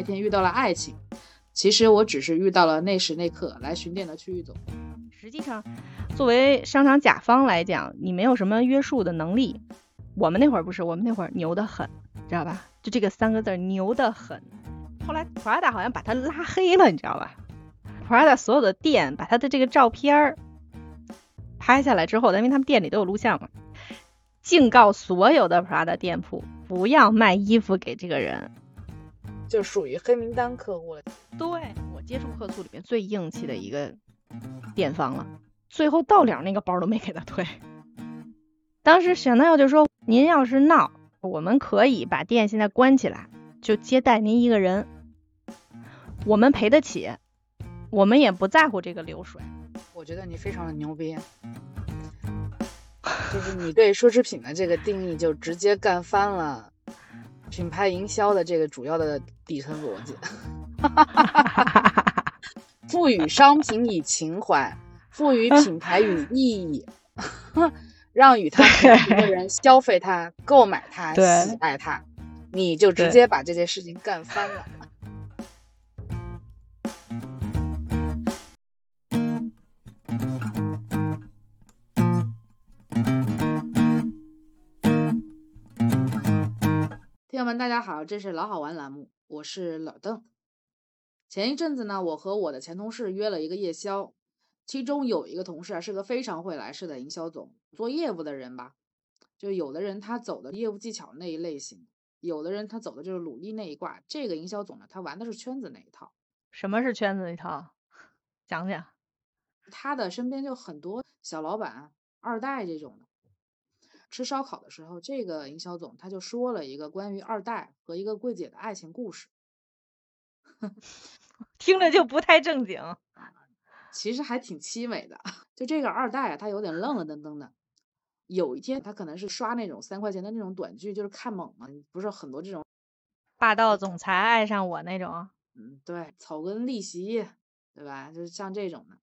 那天遇到了爱情，其实我只是遇到了那时那刻来巡店的区域总。实际上，作为商场甲方来讲，你没有什么约束的能力。我们那会儿不是，我们那会儿牛得很，知道吧？就这个三个字牛得很。后来 Prada 好像把他拉黑了，你知道吧？Prada 所有的店把他的这个照片拍下来之后，因为他们店里都有录像嘛，警告所有的 Prada 店铺不要卖衣服给这个人，就属于黑名单客户了。对我接触客诉里面最硬气的一个店方了，最后到了那个包都没给他退。当时沈奈耀就说：“您要是闹，我们可以把店现在关起来，就接待您一个人，我们赔得起，我们也不在乎这个流水。”我觉得你非常的牛逼，就是你对奢侈品的这个定义就直接干翻了品牌营销的这个主要的底层逻辑，赋予商品以情怀，赋予品牌与 意义。让与他同频的人消费它、购买它、喜爱它，你就直接把这件事情干翻了。友们，大家好，这是老好玩栏目，我是老邓。前一阵子呢，我和我的前同事约了一个夜宵。其中有一个同事啊，是个非常会来事的营销总，做业务的人吧。就有的人他走的业务技巧那一类型，有的人他走的就是努力那一挂。这个营销总呢，他玩的是圈子那一套。什么是圈子那一套？讲讲。他的身边就很多小老板、二代这种的。吃烧烤的时候，这个营销总他就说了一个关于二代和一个柜姐的爱情故事，听着就不太正经。其实还挺凄美的，就这个二代啊，他有点愣了登登的。有一天，他可能是刷那种三块钱的那种短剧，就是看猛嘛，不是很多这种霸道总裁爱上我那种。嗯，对，草根逆袭，对吧？就是像这种的，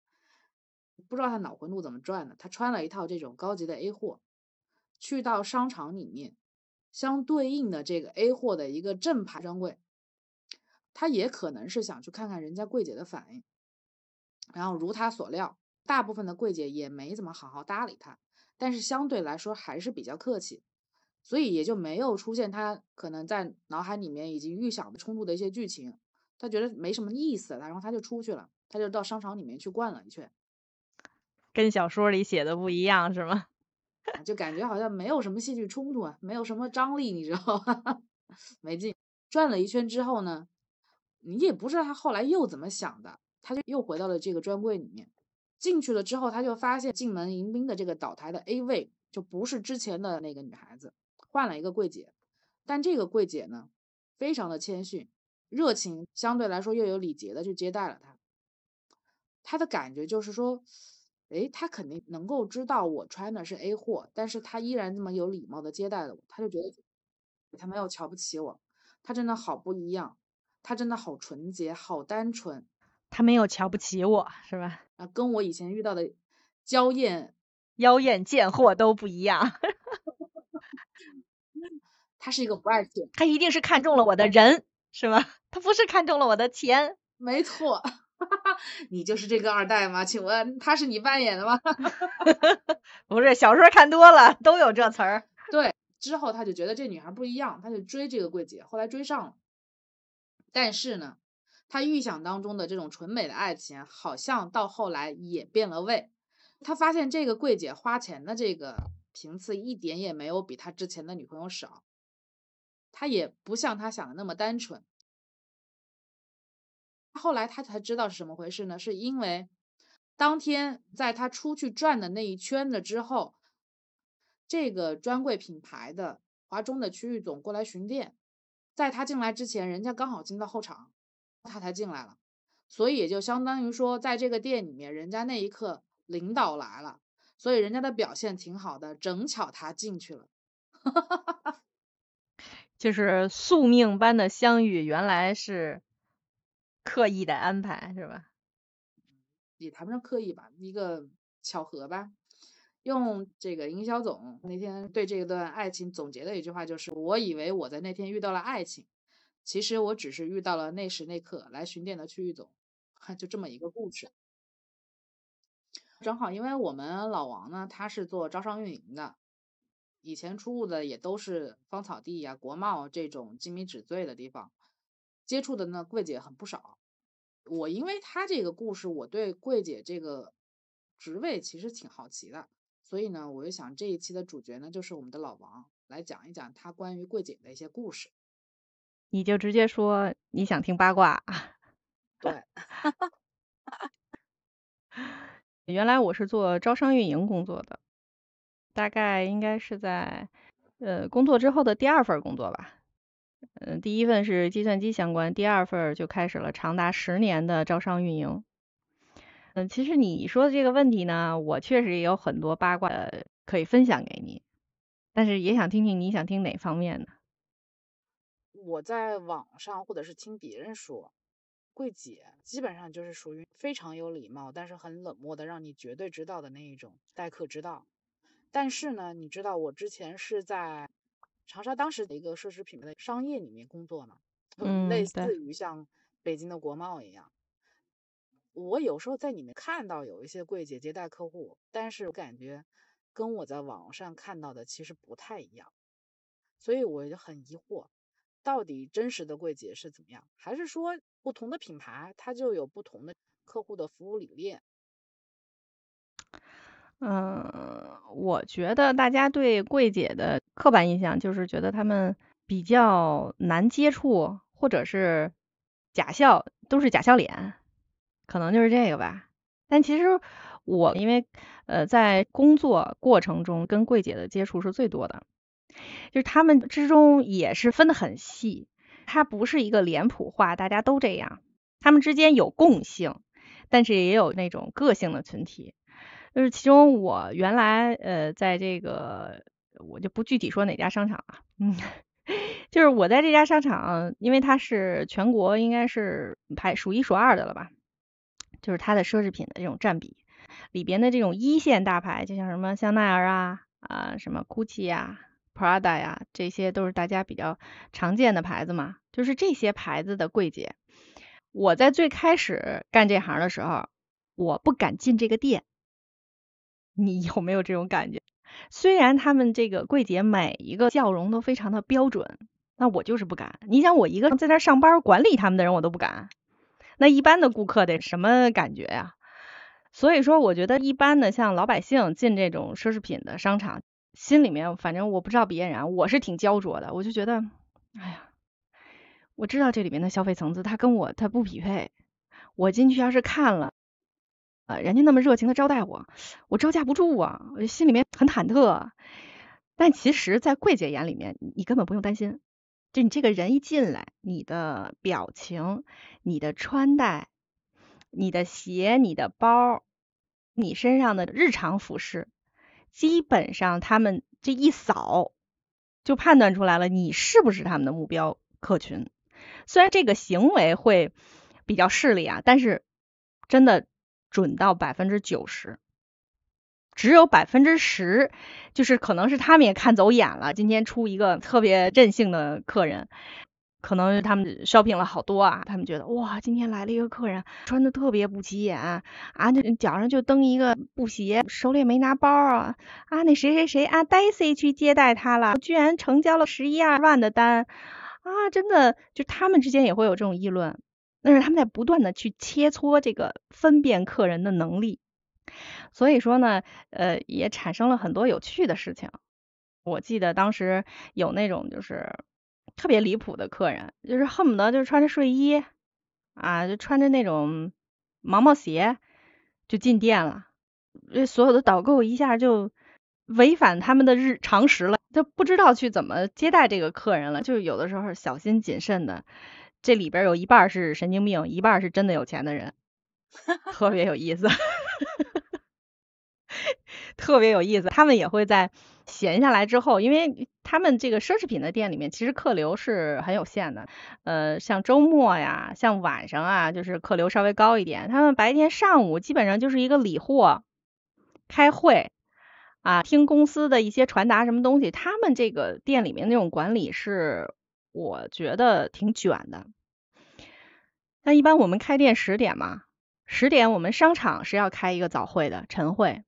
不知道他脑回路怎么转的。他穿了一套这种高级的 A 货，去到商场里面，相对应的这个 A 货的一个正牌专柜，他也可能是想去看看人家柜姐的反应。然后如他所料，大部分的柜姐也没怎么好好搭理他，但是相对来说还是比较客气，所以也就没有出现他可能在脑海里面已经预想的冲突的一些剧情。他觉得没什么意思，然后他就出去了，他就到商场里面去逛了一圈，跟小说里写的不一样是吗？就感觉好像没有什么戏剧冲突啊，没有什么张力，你知道吗？没劲。转了一圈之后呢，你也不知道他后来又怎么想的。他就又回到了这个专柜里面，进去了之后，他就发现进门迎宾的这个倒台的 A 位就不是之前的那个女孩子，换了一个柜姐。但这个柜姐呢，非常的谦逊、热情，相对来说又有礼节的去接待了他。他的感觉就是说，哎，他肯定能够知道我穿的是 A 货，但是他依然这么有礼貌的接待了我，他就觉得他没有瞧不起我，他真的好不一样，他真的好纯洁、好单纯。他没有瞧不起我，是吧？啊，跟我以前遇到的娇艳、妖艳贱货都不一样。他是一个不爱钱，他一定是看中了我的人，是吧？他不是看中了我的钱。没错，你就是这个二代吗？请问他是你扮演的吗？不是，小说看多了都有这词儿。对，之后他就觉得这女孩不一样，他就追这个柜姐，后来追上了。但是呢？他预想当中的这种纯美的爱情，好像到后来也变了味。他发现这个柜姐花钱的这个频次一点也没有比他之前的女朋友少，他也不像他想的那么单纯。后来他才知道是什么回事呢？是因为当天在他出去转的那一圈子之后，这个专柜品牌的华中的区域总过来巡店，在他进来之前，人家刚好进到后场。他才进来了，所以也就相当于说，在这个店里面，人家那一刻领导来了，所以人家的表现挺好的，正巧他进去了，哈哈哈哈就是宿命般的相遇，原来是刻意的安排，是吧？也谈不上刻意吧，一个巧合吧。用这个营销总那天对这一段爱情总结的一句话就是：我以为我在那天遇到了爱情。其实我只是遇到了那时那刻来巡店的区域总，就这么一个故事。正好，因为我们老王呢，他是做招商运营的，以前出入的也都是芳草地呀、国贸这种精米纸醉的地方，接触的呢柜姐很不少。我因为她这个故事，我对柜姐这个职位其实挺好奇的，所以呢，我就想这一期的主角呢就是我们的老王来讲一讲他关于柜姐的一些故事。你就直接说你想听八卦。对。原来我是做招商运营工作的，大概应该是在呃工作之后的第二份工作吧。嗯，第一份是计算机相关，第二份就开始了长达十年的招商运营。嗯，其实你说的这个问题呢，我确实也有很多八卦可以分享给你，但是也想听听你想听哪方面的。我在网上或者是听别人说。柜姐基本上就是属于非常有礼貌，但是很冷漠的，让你绝对知道的那一种待客之道。但是呢，你知道我之前是在长沙当时的一个奢侈品牌的商业里面工作嘛，类似于像北京的国贸一样。我有时候在里面看到有一些柜姐接待客户，但是我感觉跟我在网上看到的其实不太一样，所以我就很疑惑。到底真实的柜姐是怎么样？还是说不同的品牌它就有不同的客户的服务理念？嗯，我觉得大家对柜姐的刻板印象就是觉得他们比较难接触，或者是假笑，都是假笑脸，可能就是这个吧。但其实我因为呃在工作过程中跟柜姐的接触是最多的。就是他们之中也是分得很细，它不是一个脸谱化，大家都这样。他们之间有共性，但是也有那种个性的群体。就是其中我原来呃在这个我就不具体说哪家商场了，嗯，就是我在这家商场，因为它是全国应该是排数一数二的了吧，就是它的奢侈品的这种占比里边的这种一线大牌，就像什么香奈儿啊啊什么 GUCCI 呀。Prada 呀，这些都是大家比较常见的牌子嘛。就是这些牌子的柜姐，我在最开始干这行的时候，我不敢进这个店。你有没有这种感觉？虽然他们这个柜姐每一个笑容都非常的标准，那我就是不敢。你想，我一个在那上班管理他们的人，我都不敢。那一般的顾客得什么感觉呀？所以说，我觉得一般的像老百姓进这种奢侈品的商场。心里面反正我不知道别人，我是挺焦灼的。我就觉得，哎呀，我知道这里面的消费层次，他跟我他不匹配。我进去要是看了，呃，人家那么热情的招待我，我招架不住啊，我心里面很忐忑。但其实，在柜姐眼里面，你根本不用担心。就你这个人一进来，你的表情、你的穿戴、你的鞋、你的包、你身上的日常服饰。基本上他们这一扫就判断出来了，你是不是他们的目标客群。虽然这个行为会比较势利啊，但是真的准到百分之九十，只有百分之十就是可能是他们也看走眼了，今天出一个特别任性的客人。可能他们 shopping 了好多啊，他们觉得哇，今天来了一个客人，穿的特别不起眼啊，这脚上就蹬一个布鞋，手里也没拿包啊，啊，那谁谁谁啊，Daisy 去接待他了，居然成交了十一二万的单啊，真的，就他们之间也会有这种议论，但是他们在不断的去切磋这个分辨客人的能力，所以说呢，呃，也产生了很多有趣的事情。我记得当时有那种就是。特别离谱的客人，就是恨不得就是穿着睡衣啊，就穿着那种毛毛鞋就进店了，这所有的导购一下就违反他们的日常识了，就不知道去怎么接待这个客人了，就有的时候小心谨慎的，这里边有一半是神经病，一半是真的有钱的人，特别有意思，特别有意思，他们也会在。闲下来之后，因为他们这个奢侈品的店里面，其实客流是很有限的。呃，像周末呀，像晚上啊，就是客流稍微高一点。他们白天上午基本上就是一个理货、开会啊，听公司的一些传达什么东西。他们这个店里面那种管理是我觉得挺卷的。那一般我们开店十点嘛，十点我们商场是要开一个早会的晨会，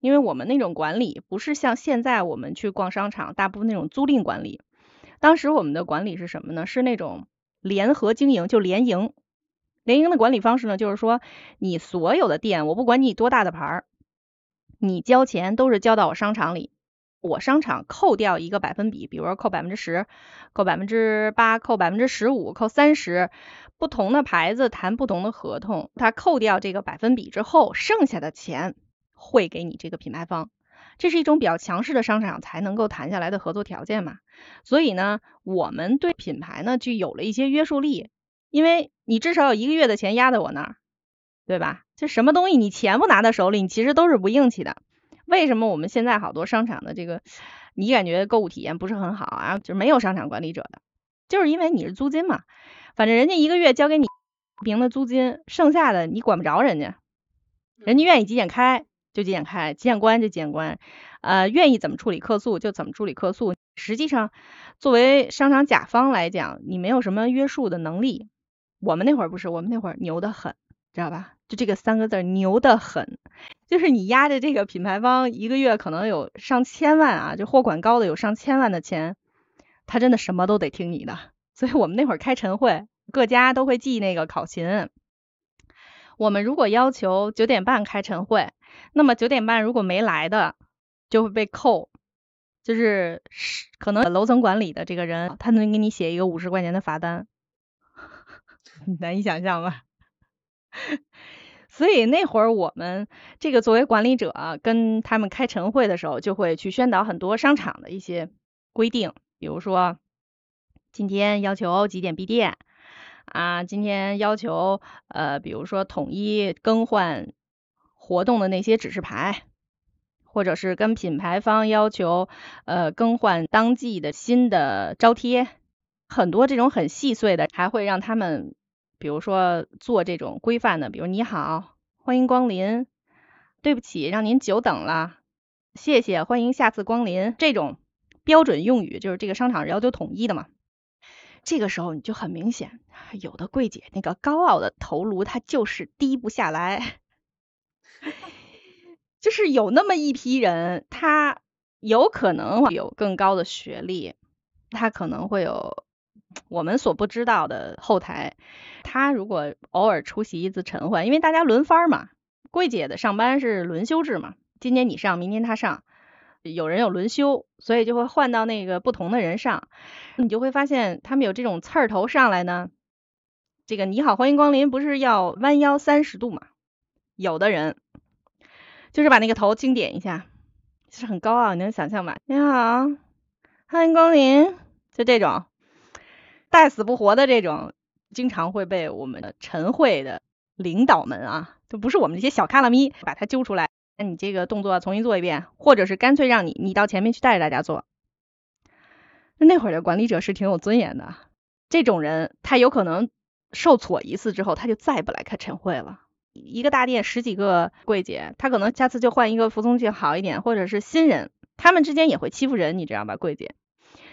因为我们那种管理不是像现在我们去逛商场，大部分那种租赁管理。当时我们的管理是什么呢？是那种联合经营，就联营。联营的管理方式呢，就是说你所有的店，我不管你多大的牌儿，你交钱都是交到我商场里，我商场扣掉一个百分比，比如说扣百分之十，扣百分之八，扣百分之十五，扣三十。不同的牌子谈不同的合同，它扣掉这个百分比之后，剩下的钱会给你这个品牌方，这是一种比较强势的商场才能够谈下来的合作条件嘛。所以呢，我们对品牌呢就有了一些约束力，因为你至少有一个月的钱压在我那儿，对吧？就什么东西你钱不拿到手里，你其实都是不硬气的。为什么我们现在好多商场的这个你感觉购物体验不是很好啊？就是没有商场管理者的，就是因为你是租金嘛。反正人家一个月交给你平的租金，剩下的你管不着人家，人家愿意几点开就几点开，几点关就几点关，呃，愿意怎么处理客诉就怎么处理客诉。实际上，作为商场甲方来讲，你没有什么约束的能力。我们那会儿不是，我们那会儿牛得很，知道吧？就这个三个字，牛得很，就是你压着这个品牌方一个月可能有上千万啊，就货款高的有上千万的钱，他真的什么都得听你的。所以我们那会儿开晨会，各家都会记那个考勤。我们如果要求九点半开晨会，那么九点半如果没来的，就会被扣。就是可能楼层管理的这个人，他能给你写一个五十块钱的罚单，难以想象吧？所以那会儿我们这个作为管理者，跟他们开晨会的时候，就会去宣导很多商场的一些规定，比如说。今天要求几点闭店啊？今天要求呃，比如说统一更换活动的那些指示牌，或者是跟品牌方要求呃更换当季的新的招贴，很多这种很细碎的，还会让他们比如说做这种规范的，比如你好，欢迎光临，对不起让您久等了，谢谢，欢迎下次光临，这种标准用语就是这个商场要求统一的嘛。这个时候你就很明显，有的柜姐那个高傲的头颅，她就是低不下来。就是有那么一批人，他有可能有更高的学历，他可能会有我们所不知道的后台。他如果偶尔出席一次晨会，因为大家轮番嘛，柜姐的上班是轮休制嘛，今天你上，明天他上。有人有轮休，所以就会换到那个不同的人上，你就会发现他们有这种刺儿头上来呢。这个你好，欢迎光临，不是要弯腰三十度嘛？有的人就是把那个头轻点一下，就是很高傲，你能想象吗？你好，欢迎光临，就这种带死不活的这种，经常会被我们的晨会的领导们啊，就不是我们这些小卡拉咪把他揪出来。那你这个动作重新做一遍，或者是干脆让你你到前面去带着大家做。那那会儿的管理者是挺有尊严的，这种人他有可能受挫一次之后，他就再也不来开晨会了。一个大店十几个柜姐，他可能下次就换一个服从性好一点，或者是新人，他们之间也会欺负人，你知道吧？柜姐，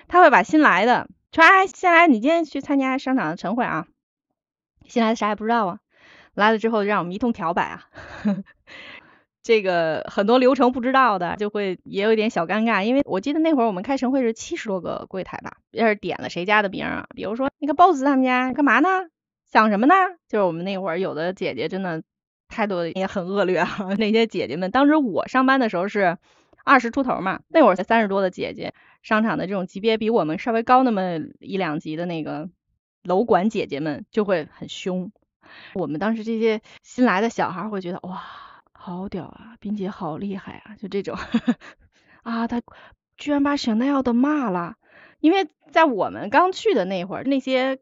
他会把新来的说，哎，新来你今天去参加商场的晨会啊？新来的啥也不知道啊，来了之后让我们一通调摆啊。这个很多流程不知道的，就会也有一点小尴尬，因为我记得那会儿我们开晨会是七十多个柜台吧，要是点了谁家的名啊，比如说那个 boss 他们家干嘛呢？想什么呢？就是我们那会儿有的姐姐真的态度也很恶劣啊，那些姐姐们，当时我上班的时候是二十出头嘛，那会儿才三十多的姐姐，商场的这种级别比我们稍微高那么一两级的那个楼管姐姐们就会很凶，我们当时这些新来的小孩会觉得哇。好屌啊，冰姐好厉害啊，就这种 啊，他居然把香奈儿都骂了，因为在我们刚去的那会儿，那些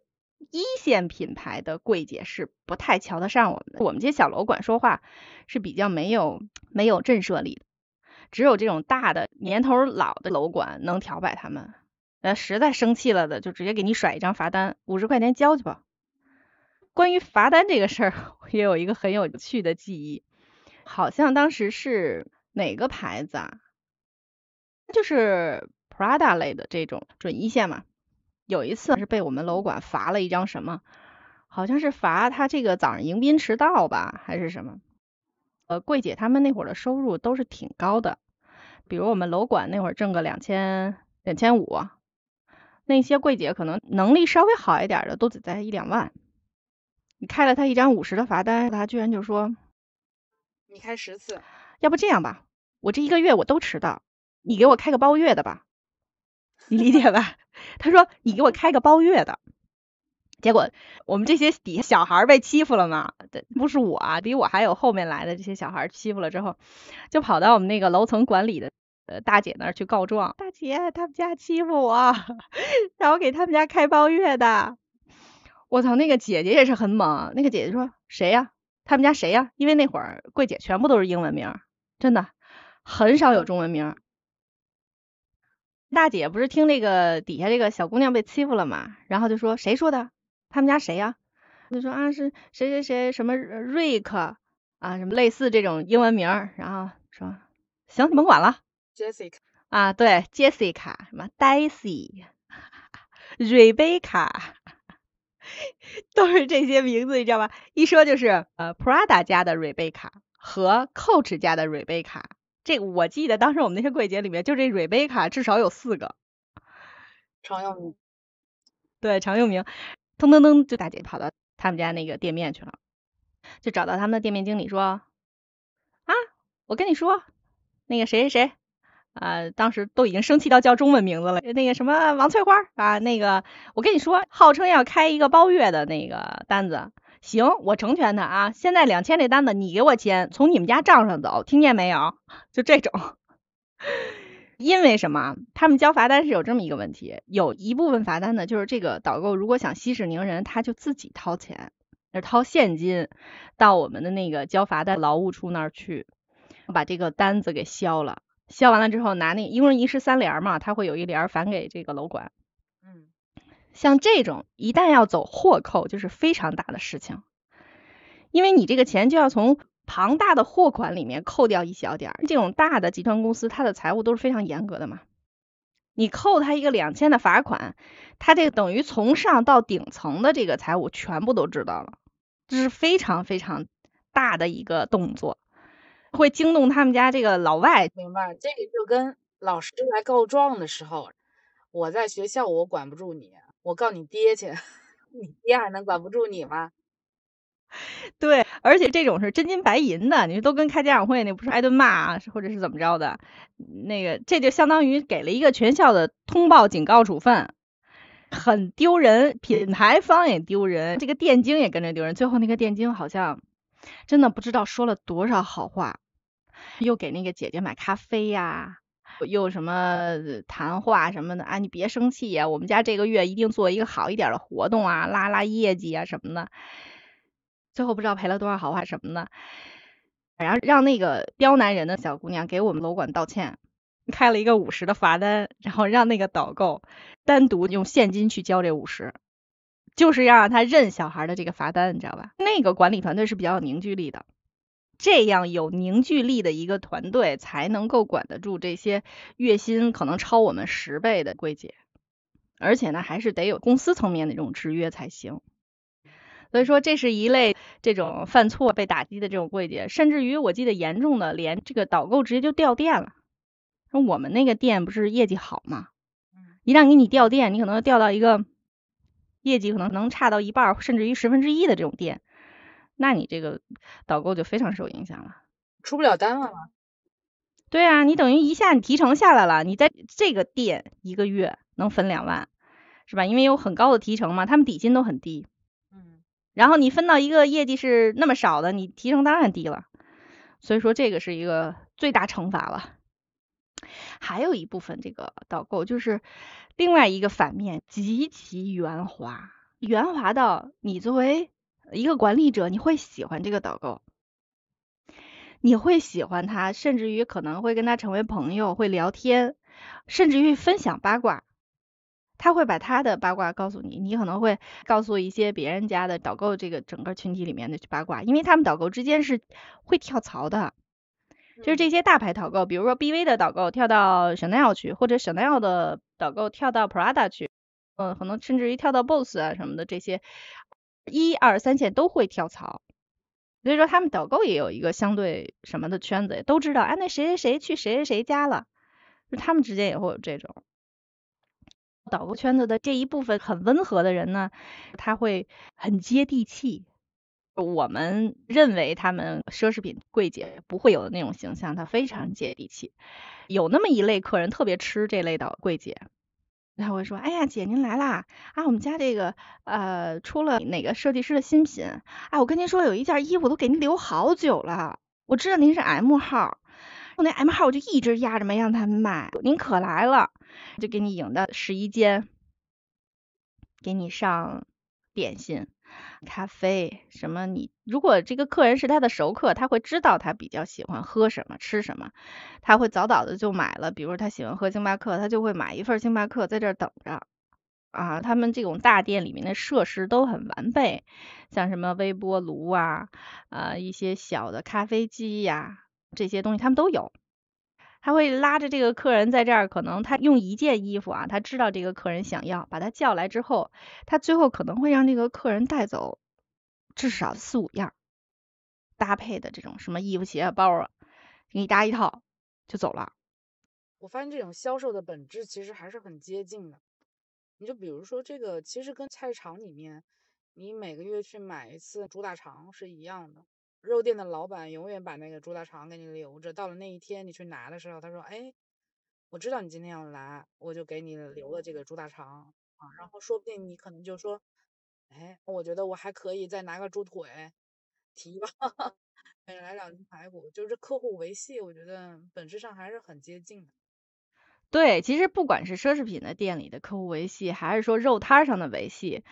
一线品牌的柜姐是不太瞧得上我们的，我们这些小楼管说话是比较没有没有震慑力的，只有这种大的年头老的楼管能调摆他们，呃，实在生气了的就直接给你甩一张罚单，五十块钱交去吧。关于罚单这个事儿，也有一个很有趣的记忆。好像当时是哪个牌子啊？就是 Prada 类的这种准一线嘛，有一次是被我们楼管罚了一张什么，好像是罚他这个早上迎宾迟到吧，还是什么？呃，柜姐他们那会儿的收入都是挺高的，比如我们楼管那会儿挣个两千两千五，那些柜姐可能能力稍微好一点的都得在一两万。你开了他一张五十的罚单，他居然就说你开十次，要不这样吧，我这一个月我都迟到，你给我开个包月的吧，你理解吧？他说你给我开个包月的。结果我们这些底下小孩被欺负了嘛？不是我啊，比我还有后面来的这些小孩欺负了之后，就跑到我们那个楼层管理的呃大姐那儿去告状。大姐，他们家欺负我，让我给他们家开包月的。我操，那个姐姐也是很猛。那个姐姐说谁呀？他们家谁呀？因为那会儿柜姐全部都是英文名，真的很少有中文名。大姐不是听那个底下这个小姑娘被欺负了嘛，然后就说谁说的？他们家谁呀？就说啊是谁谁谁什么瑞克啊什么类似这种英文名，然后说行你甭管了。Jessica 啊对，Jessica 什么 Daisy，Rebecca，都是这些名字你知道吧？一说就是呃 Prada 家的 Rebecca 和 Coach 家的 Rebecca。这我记得当时我们那些柜姐里面就这瑞贝卡至少有四个。常用名。对常用名。噔噔噔，就大姐跑到他们家那个店面去了，就找到他们的店面经理说：“啊，我跟你说，那个谁谁谁啊，当时都已经生气到叫中文名字了，那个什么王翠花啊，那个我跟你说，号称要开一个包月的那个单子，行，我成全他啊，现在两千这单子你给我签，从你们家账上走，听见没有？就这种。”因为什么？他们交罚单是有这么一个问题，有一部分罚单呢，就是这个导购如果想息事宁人，他就自己掏钱，掏现金到我们的那个交罚单劳务处那儿去，把这个单子给销了。销完了之后，拿那一共一式三联嘛，他会有一联返给这个楼管。嗯，像这种一旦要走货扣，就是非常大的事情，因为你这个钱就要从。庞大的货款里面扣掉一小点儿，这种大的集团公司，它的财务都是非常严格的嘛。你扣他一个两千的罚款，他这个等于从上到顶层的这个财务全部都知道了，这是非常非常大的一个动作，会惊动他们家这个老外。明白，这个就跟老师来告状的时候，我在学校我管不住你，我告你爹去，你爹还能管不住你吗？对，而且这种是真金白银的，你都跟开家长会那不是挨顿骂啊，或者是怎么着的？那个这就相当于给了一个全校的通报警告处分，很丢人，品牌方也丢人，这个店经也跟着丢人。最后那个店经好像真的不知道说了多少好话，又给那个姐姐买咖啡呀，又什么谈话什么的啊，你别生气呀，我们家这个月一定做一个好一点的活动啊，拉拉业绩啊什么的。最后不知道赔了多少好话什么的，然后让那个刁难人的小姑娘给我们楼管道歉，开了一个五十的罚单，然后让那个导购单独用现金去交这五十，就是要让他认小孩的这个罚单，你知道吧？那个管理团队是比较有凝聚力的，这样有凝聚力的一个团队才能够管得住这些月薪可能超我们十倍的柜姐，而且呢，还是得有公司层面的这种制约才行。所以说，这是一类这种犯错被打击的这种柜姐，甚至于我记得严重的连这个导购直接就掉店了。说我们那个店不是业绩好吗？一旦给你掉店，你可能掉到一个业绩可能能差到一半，甚至于十分之一的这种店，那你这个导购就非常受影响了，出不了单了吗？对啊，你等于一下你提成下来了，你在这个店一个月能分两万，是吧？因为有很高的提成嘛，他们底薪都很低。然后你分到一个业绩是那么少的，你提成当然低了。所以说这个是一个最大惩罚了。还有一部分这个导购就是另外一个反面，极其圆滑，圆滑到你作为一个管理者，你会喜欢这个导购，你会喜欢他，甚至于可能会跟他成为朋友，会聊天，甚至于分享八卦。他会把他的八卦告诉你，你可能会告诉一些别人家的导购这个整个群体里面的八卦，因为他们导购之间是会跳槽的，就是这些大牌导购，比如说 BV 的导购跳到 Chanel 去，或者 Chanel 的导购跳到 Prada 去，嗯，可能甚至于跳到 BOSS 啊什么的这些，一二三线都会跳槽。所以说他们导购也有一个相对什么的圈子，都知道，哎，那谁谁谁去谁谁谁家了，就他们之间也会有这种。导购圈子的这一部分很温和的人呢，他会很接地气。我们认为他们奢侈品柜姐不会有的那种形象，他非常接地气。有那么一类客人特别吃这类的柜姐，他会说：“哎呀，姐您来啦！啊，我们家这个呃出了哪个设计师的新品？哎，我跟您说，有一件衣服都给您留好久了。我知道您是 M 号，我那 M 号我就一直压着没让他们卖。您可来了，就给你引到试衣间，给你上点心。”咖啡什么？你如果这个客人是他的熟客，他会知道他比较喜欢喝什么、吃什么，他会早早的就买了。比如他喜欢喝星巴克，他就会买一份星巴克在这儿等着。啊，他们这种大店里面的设施都很完备，像什么微波炉啊，啊一些小的咖啡机呀，这些东西他们都有。他会拉着这个客人在这儿，可能他用一件衣服啊，他知道这个客人想要，把他叫来之后，他最后可能会让这个客人带走至少四五样搭配的这种什么衣服、鞋、包啊，给你搭一套就走了。我发现这种销售的本质其实还是很接近的。你就比如说这个，其实跟菜市场里面你每个月去买一次猪大肠是一样的。肉店的老板永远把那个猪大肠给你留着，到了那一天你去拿的时候，他说：“哎，我知道你今天要来，我就给你留了这个猪大肠啊。”然后说不定你可能就说：“哎，我觉得我还可以再拿个猪腿提吧，再 来两斤排骨。”就是客户维系，我觉得本质上还是很接近的。对，其实不管是奢侈品的店里的客户维系，还是说肉摊上的维系，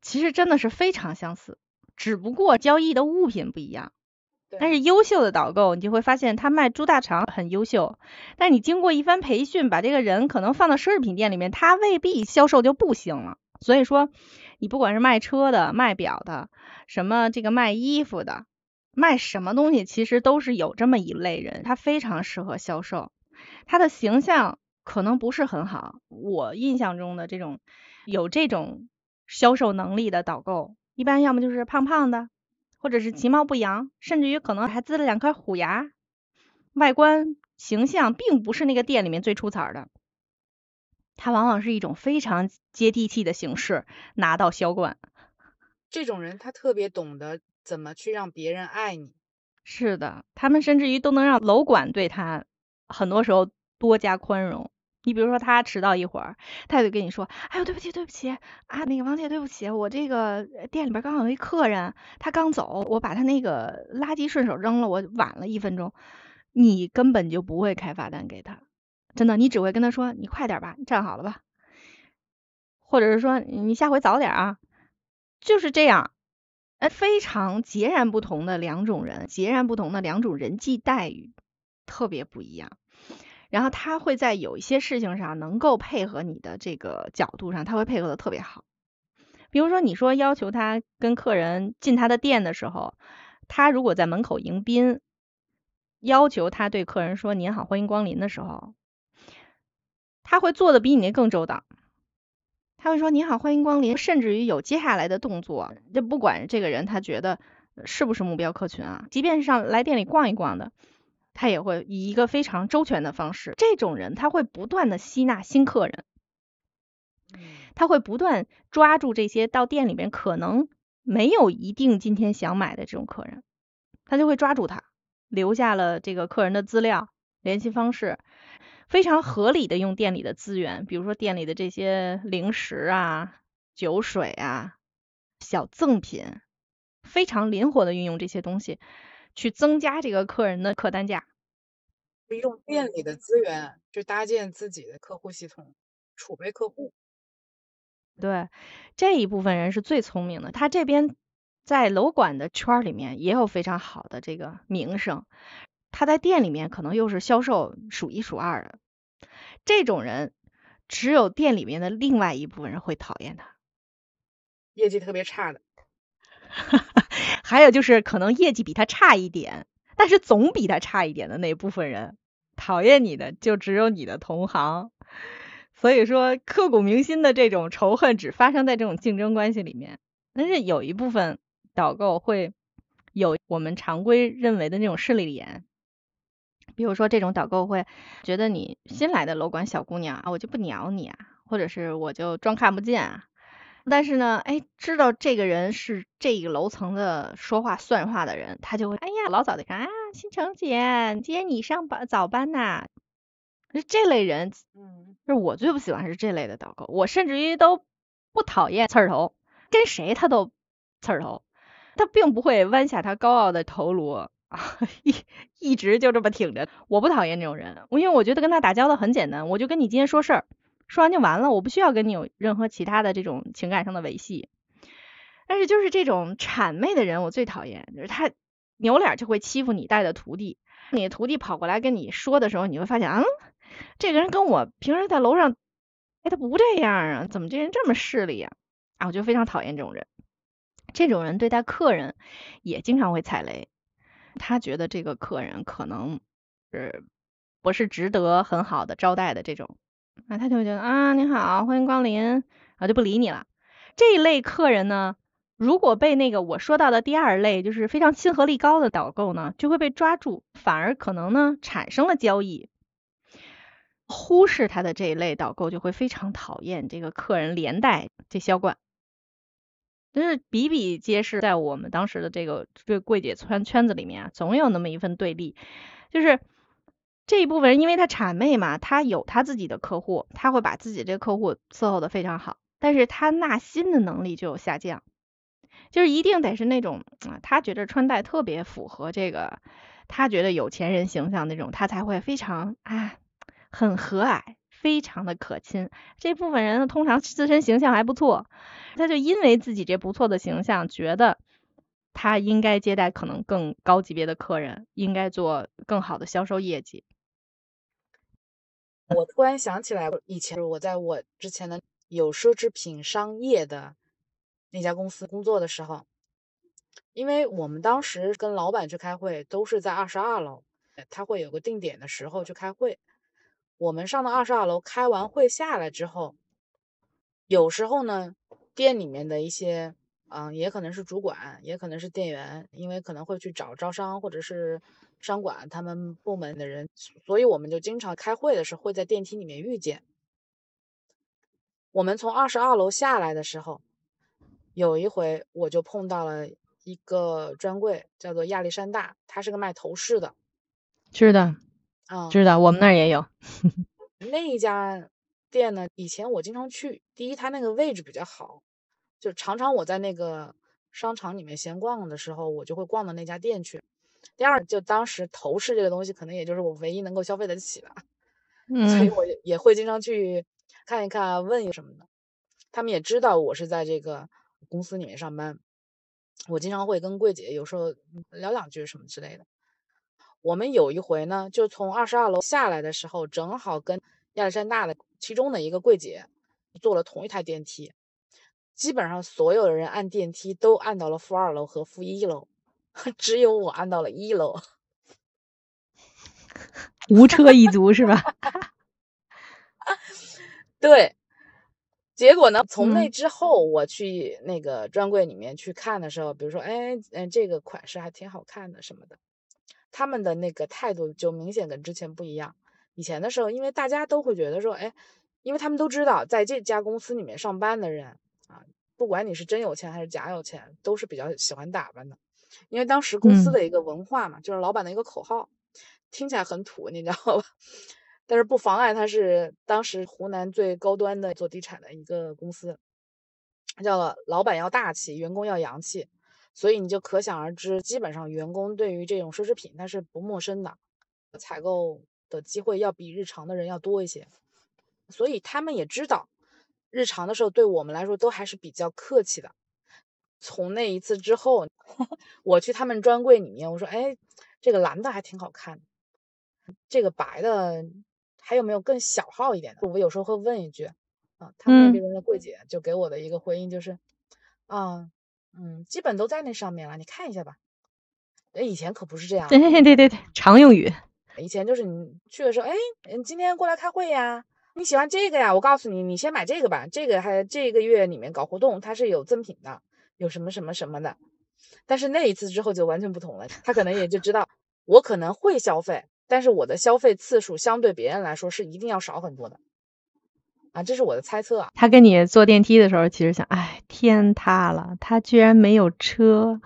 其实真的是非常相似。只不过交易的物品不一样，但是优秀的导购，你就会发现他卖猪大肠很优秀，但你经过一番培训，把这个人可能放到奢侈品店里面，他未必销售就不行了。所以说，你不管是卖车的、卖表的，什么这个卖衣服的，卖什么东西，其实都是有这么一类人，他非常适合销售，他的形象可能不是很好。我印象中的这种有这种销售能力的导购。一般要么就是胖胖的，或者是其貌不扬，甚至于可能还呲了两颗虎牙，外观形象并不是那个店里面最出彩的。他往往是一种非常接地气的形式拿到销冠。这种人他特别懂得怎么去让别人爱你。是的，他们甚至于都能让楼管对他很多时候多加宽容。你比如说他迟到一会儿，他就跟你说：“哎呦，对不起，对不起啊，那个王姐，对不起，我这个店里边刚好有一客人，他刚走，我把他那个垃圾顺手扔了，我晚了一分钟。”你根本就不会开罚单给他，真的，你只会跟他说：“你快点吧，你站好了吧。”或者是说：“你下回早点啊。”就是这样，哎，非常截然不同的两种人，截然不同的两种人际待遇，特别不一样。然后他会在有一些事情上能够配合你的这个角度上，他会配合的特别好。比如说，你说要求他跟客人进他的店的时候，他如果在门口迎宾，要求他对客人说“您好，欢迎光临”的时候，他会做的比你那更周到。他会说“您好，欢迎光临”，甚至于有接下来的动作，就不管这个人他觉得是不是目标客群啊，即便是上来店里逛一逛的。他也会以一个非常周全的方式，这种人他会不断的吸纳新客人，他会不断抓住这些到店里面可能没有一定今天想买的这种客人，他就会抓住他，留下了这个客人的资料、联系方式，非常合理的用店里的资源，比如说店里的这些零食啊、酒水啊、小赠品，非常灵活的运用这些东西。去增加这个客人的客单价，用店里的资源去搭建自己的客户系统，储备客户。对，这一部分人是最聪明的。他这边在楼管的圈里面也有非常好的这个名声，他在店里面可能又是销售数一数二的。这种人只有店里面的另外一部分人会讨厌他，业绩特别差的。还有就是可能业绩比他差一点，但是总比他差一点的那部分人，讨厌你的就只有你的同行，所以说刻骨铭心的这种仇恨只发生在这种竞争关系里面。但是有一部分导购会有我们常规认为的那种势利眼，比如说这种导购会觉得你新来的楼管小姑娘啊，我就不鸟你啊，或者是我就装看不见啊。但是呢，哎，知道这个人是这个楼层的说话算话的人，他就会哎呀，老早的看啊，新城姐，今天你上班早班呐？是这类人，嗯，就是我最不喜欢是这类的导购，我甚至于都不讨厌刺儿头，跟谁他都刺儿头，他并不会弯下他高傲的头颅啊，一一直就这么挺着。我不讨厌这种人，因为我觉得跟他打交道很简单，我就跟你今天说事儿。说完就完了，我不需要跟你有任何其他的这种情感上的维系。但是就是这种谄媚的人，我最讨厌，就是他扭脸就会欺负你带的徒弟。你徒弟跑过来跟你说的时候，你会发现，嗯，这个人跟我平时在楼上，哎，他不这样啊，怎么这人这么势利呀？啊，我就非常讨厌这种人。这种人对待客人也经常会踩雷，他觉得这个客人可能是不是值得很好的招待的这种。啊，他就会觉得啊，你好，欢迎光临，啊，就不理你了。这一类客人呢，如果被那个我说到的第二类，就是非常亲和力高的导购呢，就会被抓住，反而可能呢产生了交易。忽视他的这一类导购就会非常讨厌这个客人，连带这销冠，真是比比皆是。在我们当时的这个这柜姐圈圈子里面啊，总有那么一份对立，就是。这一部分人，因为他谄媚嘛，他有他自己的客户，他会把自己这个客户伺候的非常好，但是他纳新的能力就有下降，就是一定得是那种啊，他觉得穿戴特别符合这个，他觉得有钱人形象那种，他才会非常啊，很和蔼，非常的可亲。这部分人，通常自身形象还不错，他就因为自己这不错的形象，觉得。他应该接待可能更高级别的客人，应该做更好的销售业绩。我突然想起来，以前我在我之前的有奢侈品商业的那家公司工作的时候，因为我们当时跟老板去开会，都是在二十二楼，他会有个定点的时候去开会。我们上到二十二楼开完会下来之后，有时候呢，店里面的一些。嗯，也可能是主管，也可能是店员，因为可能会去找招商或者是商管他们部门的人，所以我们就经常开会的时候会在电梯里面遇见。我们从二十二楼下来的时候，有一回我就碰到了一个专柜，叫做亚历山大，他是个卖头饰的。知道，啊，知道，我们那儿也有。那一家店呢，以前我经常去，第一，它那个位置比较好。就常常我在那个商场里面闲逛的时候，我就会逛到那家店去。第二，就当时头饰这个东西，可能也就是我唯一能够消费得起的，嗯所以我也会经常去看一看、问一什么的。他们也知道我是在这个公司里面上班，我经常会跟柜姐有时候聊两句什么之类的。我们有一回呢，就从二十二楼下来的时候，正好跟亚历山大的其中的一个柜姐坐了同一台电梯。基本上所有的人按电梯都按到了负二楼和负一楼，只有我按到了一楼，无车一族是吧？对。结果呢，从那之后我去那个专柜里面去看的时候，比如说，哎，嗯，这个款式还挺好看的什么的，他们的那个态度就明显跟之前不一样。以前的时候，因为大家都会觉得说，哎，因为他们都知道在这家公司里面上班的人啊。不管你是真有钱还是假有钱，都是比较喜欢打扮的，因为当时公司的一个文化嘛，就是老板的一个口号，听起来很土，你知道吧？但是不妨碍他是当时湖南最高端的做地产的一个公司，叫老板要大气，员工要洋气，所以你就可想而知，基本上员工对于这种奢侈品他是不陌生的，采购的机会要比日常的人要多一些，所以他们也知道。日常的时候，对我们来说都还是比较客气的。从那一次之后，我去他们专柜里面，我说：“哎，这个蓝的还挺好看，这个白的还有没有更小号一点的？”我有时候会问一句，啊，他们那边的柜姐就给我的一个回应就是：“啊，嗯，基本都在那上面了，你看一下吧。”哎，以前可不是这样。对对对对，常用语。以前就是你去的时候，哎，你，今天过来开会呀。你喜欢这个呀？我告诉你，你先买这个吧。这个还这个月里面搞活动，它是有赠品的，有什么什么什么的。但是那一次之后就完全不同了，他可能也就知道我可能会消费，但是我的消费次数相对别人来说是一定要少很多的。啊，这是我的猜测。他跟你坐电梯的时候，其实想，哎，天塌了，他居然没有车。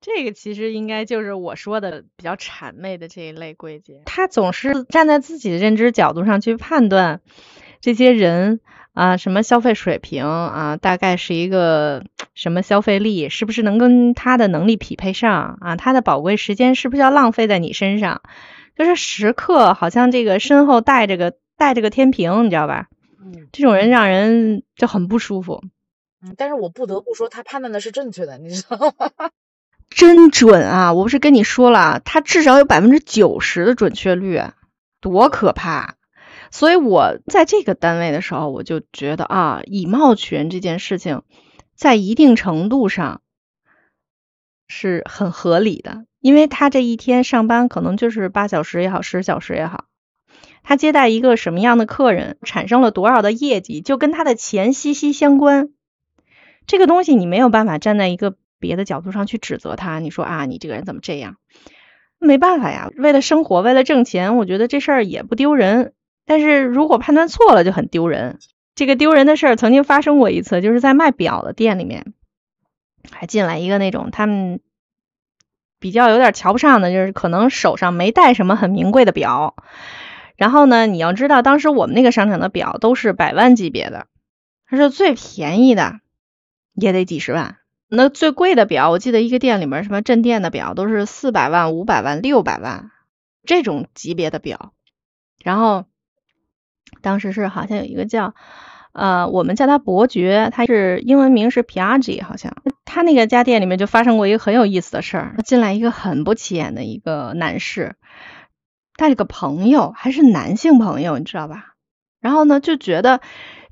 这个其实应该就是我说的比较谄媚的这一类柜姐，他总是站在自己的认知角度上去判断这些人啊，什么消费水平啊，大概是一个什么消费力，是不是能跟他的能力匹配上啊？他的宝贵时间是不是要浪费在你身上？就是时刻好像这个身后带着个带着个天平，你知道吧？嗯这种人让人就很不舒服。嗯，但是我不得不说，他判断的是正确的，你知道吗？真准啊！我不是跟你说了，他至少有百分之九十的准确率，多可怕！所以我在这个单位的时候，我就觉得啊，以貌取人这件事情，在一定程度上是很合理的，因为他这一天上班可能就是八小时也好，十小时也好，他接待一个什么样的客人，产生了多少的业绩，就跟他的钱息息相关。这个东西你没有办法站在一个别的角度上去指责他，你说啊，你这个人怎么这样？没办法呀，为了生活，为了挣钱，我觉得这事儿也不丢人。但是如果判断错了，就很丢人。这个丢人的事儿曾经发生过一次，就是在卖表的店里面，还进来一个那种他们比较有点瞧不上的，就是可能手上没戴什么很名贵的表。然后呢，你要知道，当时我们那个商场的表都是百万级别的，他说最便宜的也得几十万。那最贵的表，我记得一个店里面什么镇店的表都是四百万、五百万、六百万这种级别的表。然后当时是好像有一个叫呃，我们叫他伯爵，他是英文名是 Piaggi，好像他那个家店里面就发生过一个很有意思的事儿，进来一个很不起眼的一个男士，带着个朋友，还是男性朋友，你知道吧？然后呢，就觉得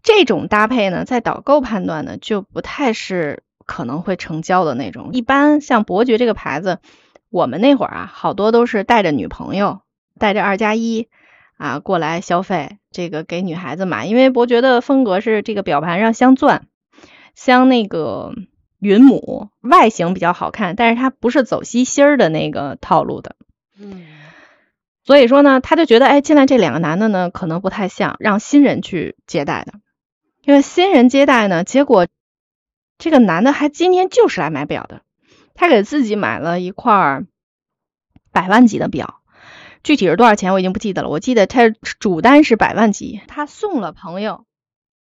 这种搭配呢，在导购判断呢，就不太是。可能会成交的那种。一般像伯爵这个牌子，我们那会儿啊，好多都是带着女朋友，带着二加一啊过来消费，这个给女孩子买。因为伯爵的风格是这个表盘上镶钻，镶那个云母，外形比较好看，但是它不是走西心儿的那个套路的。嗯，所以说呢，他就觉得，哎，进来这两个男的呢，可能不太像，让新人去接待的。因为新人接待呢，结果。这个男的还今天就是来买表的，他给自己买了一块百万级的表，具体是多少钱我已经不记得了。我记得他主单是百万级，他送了朋友。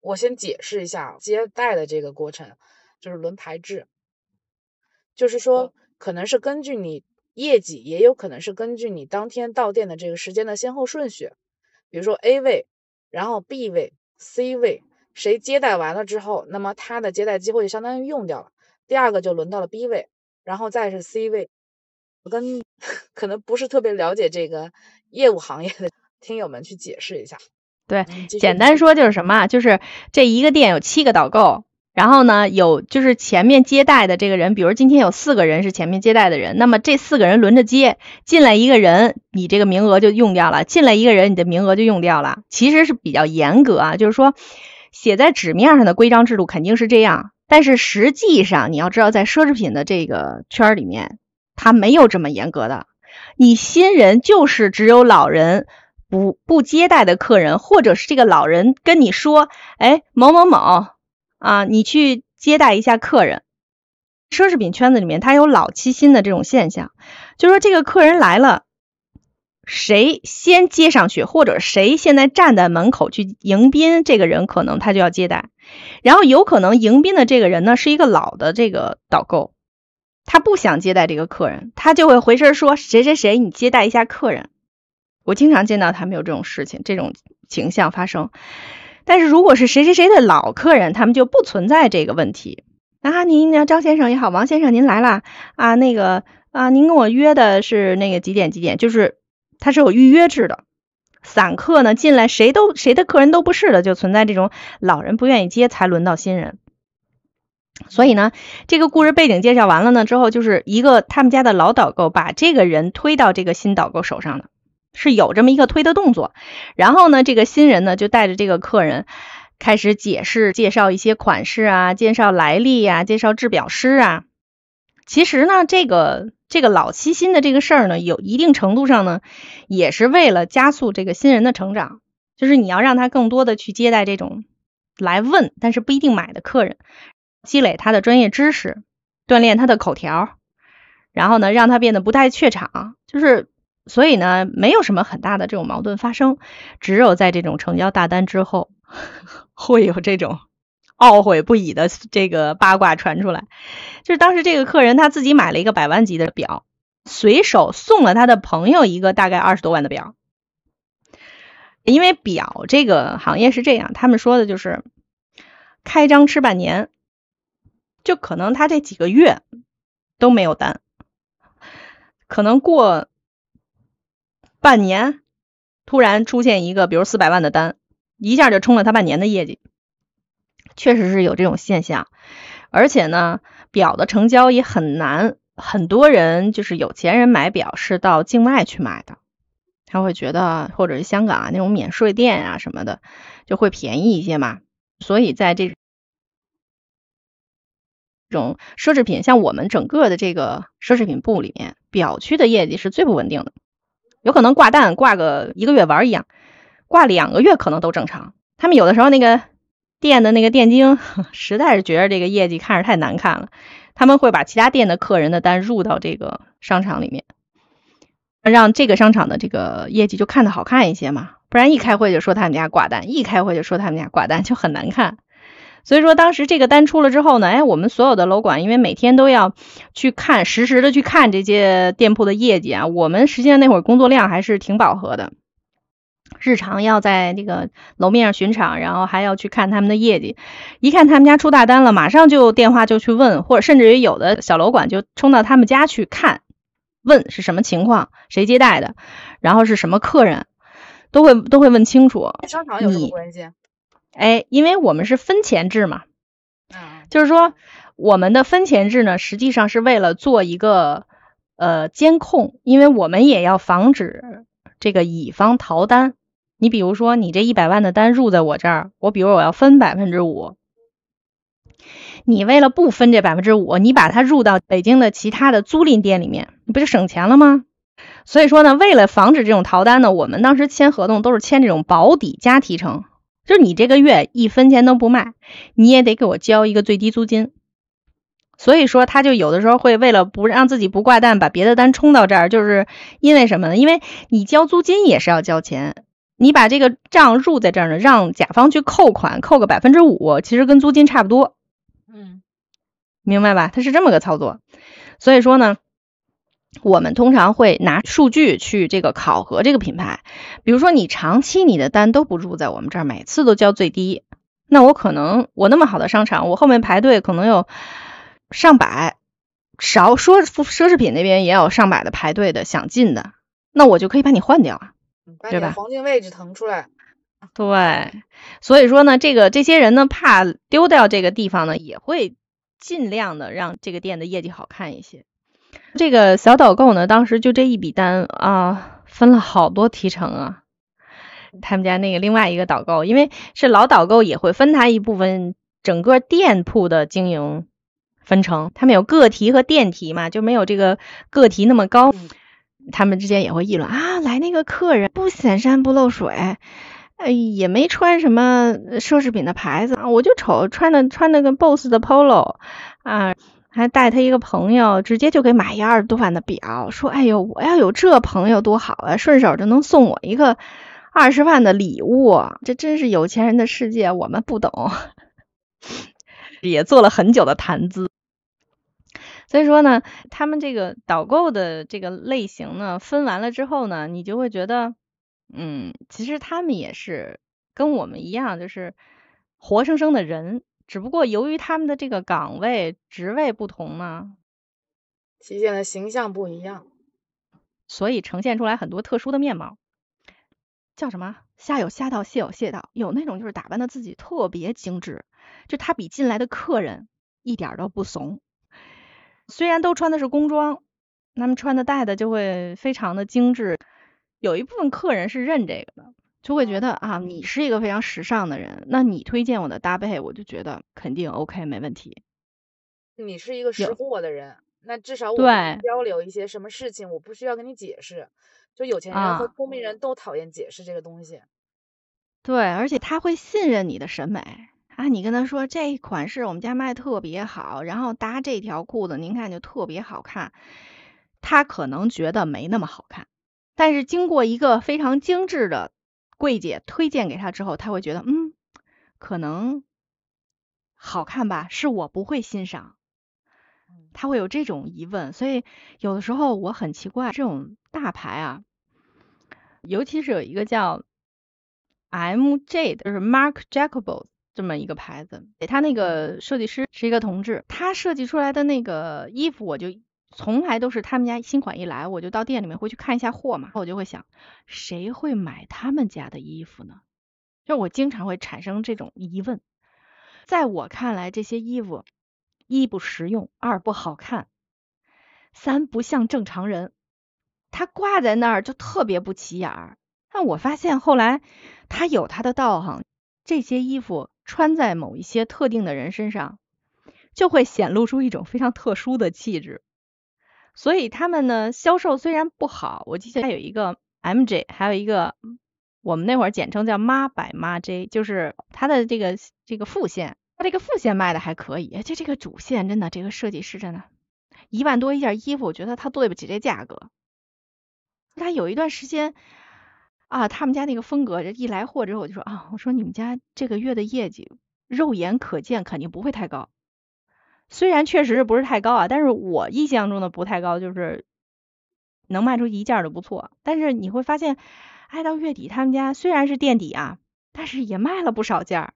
我先解释一下接待的这个过程，就是轮排制，就是说可能是根据你业绩，也有可能是根据你当天到店的这个时间的先后顺序，比如说 A 位，然后 B 位，C 位。谁接待完了之后，那么他的接待机会就相当于用掉了。第二个就轮到了 B 位，然后再是 C 位。我跟 可能不是特别了解这个业务行业的 听友们去解释一下。对，简单说就是什么，就是这一个店有七个导购，然后呢有就是前面接待的这个人，比如今天有四个人是前面接待的人，那么这四个人轮着接，进来一个人，你这个名额就用掉了；进来一个人，你的名额就用掉了。其实是比较严格啊，就是说。写在纸面上的规章制度肯定是这样，但是实际上你要知道，在奢侈品的这个圈里面，他没有这么严格的。你新人就是只有老人不不接待的客人，或者是这个老人跟你说：“哎，某某某啊，你去接待一下客人。”奢侈品圈子里面，它有老七新的这种现象，就是说这个客人来了。谁先接上去，或者谁现在站在门口去迎宾，这个人可能他就要接待。然后有可能迎宾的这个人呢是一个老的这个导购，他不想接待这个客人，他就会回身说谁谁谁，你接待一下客人。我经常见到他们有这种事情，这种情象发生。但是如果是谁谁谁的老客人，他们就不存在这个问题。啊，您呢，张先生也好，王先生您来啦啊，那个啊，您跟我约的是那个几点几点，就是。他是有预约制的，散客呢进来谁都谁的客人都不是的，就存在这种老人不愿意接才轮到新人。所以呢，这个故事背景介绍完了呢之后，就是一个他们家的老导购把这个人推到这个新导购手上的，是有这么一个推的动作。然后呢，这个新人呢就带着这个客人开始解释、介绍一些款式啊，介绍来历呀，介绍制表师啊。其实呢，这个这个老七新的这个事儿呢，有一定程度上呢，也是为了加速这个新人的成长，就是你要让他更多的去接待这种来问但是不一定买的客人，积累他的专业知识，锻炼他的口条，然后呢，让他变得不太怯场，就是所以呢，没有什么很大的这种矛盾发生，只有在这种成交大单之后，会有这种。懊悔不已的这个八卦传出来，就是当时这个客人他自己买了一个百万级的表，随手送了他的朋友一个大概二十多万的表。因为表这个行业是这样，他们说的就是开张吃半年，就可能他这几个月都没有单，可能过半年突然出现一个比如四百万的单，一下就冲了他半年的业绩。确实是有这种现象，而且呢，表的成交也很难。很多人就是有钱人买表是到境外去买的，他会觉得或者是香港啊那种免税店啊什么的就会便宜一些嘛。所以在这这种奢侈品，像我们整个的这个奢侈品部里面，表区的业绩是最不稳定的，有可能挂单挂个一个月玩一样，挂两个月可能都正常。他们有的时候那个。店的那个店经 实在是觉得这个业绩看着太难看了，他们会把其他店的客人的单入到这个商场里面，让这个商场的这个业绩就看得好看一些嘛。不然一开会就说他们家挂单，一开会就说他们家挂单就很难看。所以说当时这个单出了之后呢，哎，我们所有的楼管因为每天都要去看实时的去看这些店铺的业绩啊，我们实际上那会儿工作量还是挺饱和的。日常要在那个楼面上巡场，然后还要去看他们的业绩。一看他们家出大单了，马上就电话就去问，或者甚至于有的小楼管就冲到他们家去看，问是什么情况，谁接待的，然后是什么客人，都会都会问清楚。商场有什么关系？哎，因为我们是分钱制嘛，就是说我们的分钱制呢，实际上是为了做一个呃监控，因为我们也要防止这个乙方逃单。你比如说，你这一百万的单入在我这儿，我比如我要分百分之五，你为了不分这百分之五，你把它入到北京的其他的租赁店里面，你不就省钱了吗？所以说呢，为了防止这种逃单呢，我们当时签合同都是签这种保底加提成，就是你这个月一分钱都不卖，你也得给我交一个最低租金。所以说，他就有的时候会为了不让自己不挂单，把别的单冲到这儿，就是因为什么呢？因为你交租金也是要交钱。你把这个账入在这儿呢，让甲方去扣款，扣个百分之五，其实跟租金差不多。嗯，明白吧？他是这么个操作。所以说呢，我们通常会拿数据去这个考核这个品牌。比如说你长期你的单都不入在我们这儿，每次都交最低，那我可能我那么好的商场，我后面排队可能有上百，少说奢侈品那边也有上百的排队的想进的，那我就可以把你换掉啊。对吧？黄金位置腾出来，对，所以说呢，这个这些人呢，怕丢掉这个地方呢，也会尽量的让这个店的业绩好看一些。这个小导购呢，当时就这一笔单啊，分了好多提成啊。他们家那个另外一个导购，因为是老导购，也会分他一部分整个店铺的经营分成。他们有个提和店提嘛，就没有这个个体那么高。他们之间也会议论啊，来那个客人不显山不漏水，哎，也没穿什么奢侈品的牌子啊，我就瞅穿的穿那个 BOSS 的 Polo 啊，还带他一个朋友，直接就给买一二十多万的表，说哎呦，我要有这朋友多好啊，顺手就能送我一个二十万的礼物，这真是有钱人的世界，我们不懂，也做了很久的谈资。所以说呢，他们这个导购的这个类型呢，分完了之后呢，你就会觉得，嗯，其实他们也是跟我们一样，就是活生生的人，只不过由于他们的这个岗位职位不同呢，体现的形象不一样，所以呈现出来很多特殊的面貌。叫什么？虾有虾道，蟹有蟹道，有那种就是打扮的自己特别精致，就他比进来的客人一点都不怂。虽然都穿的是工装，他们穿的戴的就会非常的精致，有一部分客人是认这个的，就会觉得啊，你是一个非常时尚的人，那你推荐我的搭配，我就觉得肯定 OK 没问题。你是一个识货的人，那至少我对交流一些什么事情，我不需要跟你解释。就有钱人和啊聪明人都讨厌解释这个东西。对，而且他会信任你的审美啊。你跟他说这款式我们家卖特别好，然后搭这条裤子您看就特别好看，他可能觉得没那么好看，但是经过一个非常精致的柜姐推荐给他之后，他会觉得嗯，可能好看吧，是我不会欣赏。嗯他会有这种疑问，所以有的时候我很奇怪，这种大牌啊，尤其是有一个叫 MJ 的，就是 Mark Jacobs 这么一个牌子，他那个设计师是一个同志，他设计出来的那个衣服，我就从来都是他们家新款一来，我就到店里面会去看一下货嘛，我就会想，谁会买他们家的衣服呢？就我经常会产生这种疑问。在我看来，这些衣服一不实用，二不好看，三不像正常人。它挂在那儿就特别不起眼儿。但我发现后来它有它的道行，这些衣服穿在某一些特定的人身上，就会显露出一种非常特殊的气质。所以他们呢销售虽然不好，我记得还有一个 MJ，还有一个我们那会儿简称叫妈百妈 J，就是它的这个这个副线，它这个副线卖的还可以，就这个主线真的这个设计师真的，一万多一件衣服，我觉得他对不起这价格。他有一段时间啊，他们家那个风格，这一来货之后，我就说啊，我说你们家这个月的业绩，肉眼可见肯定不会太高。虽然确实是不是太高啊，但是我印象中的不太高，就是能卖出一件儿就不错。但是你会发现，哎，到月底他们家虽然是垫底啊，但是也卖了不少件儿。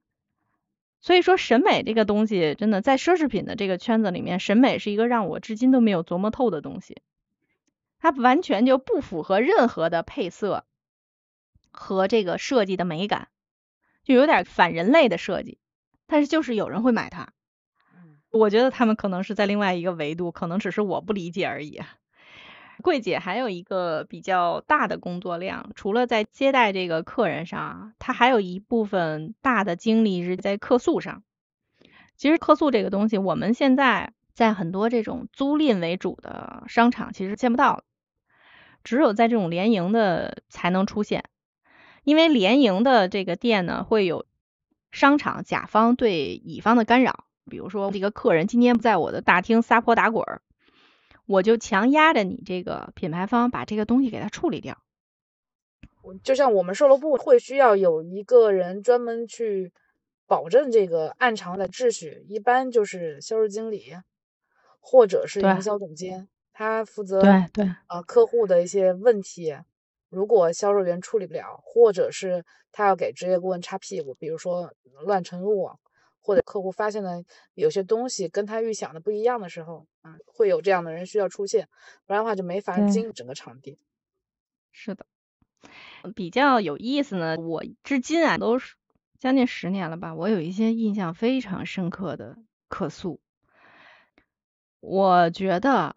所以说，审美这个东西，真的在奢侈品的这个圈子里面，审美是一个让我至今都没有琢磨透的东西。它完全就不符合任何的配色和这个设计的美感，就有点反人类的设计。但是就是有人会买它，我觉得他们可能是在另外一个维度，可能只是我不理解而已。柜姐还有一个比较大的工作量，除了在接待这个客人上，她还有一部分大的精力是在客诉上。其实客诉这个东西，我们现在在很多这种租赁为主的商场其实见不到，只有在这种联营的才能出现。因为联营的这个店呢，会有商场甲方对乙方的干扰，比如说这个客人今天在我的大厅撒泼打滚儿，我就强压着你这个品牌方把这个东西给他处理掉。我就像我们售楼部会需要有一个人专门去保证这个暗场的秩序，一般就是销售经理或者是营销总监，他负责对对呃客户的一些问题，如果销售员处理不了，或者是他要给职业顾问擦屁股，比如说乱乘入网，或者客户发现了有些东西跟他预想的不一样的时候，啊，会有这样的人需要出现，不然的话就没法对经营整个场地。是的，比较有意思呢。我至今啊都是将近十年了吧，我有一些印象非常深刻的客诉。我觉得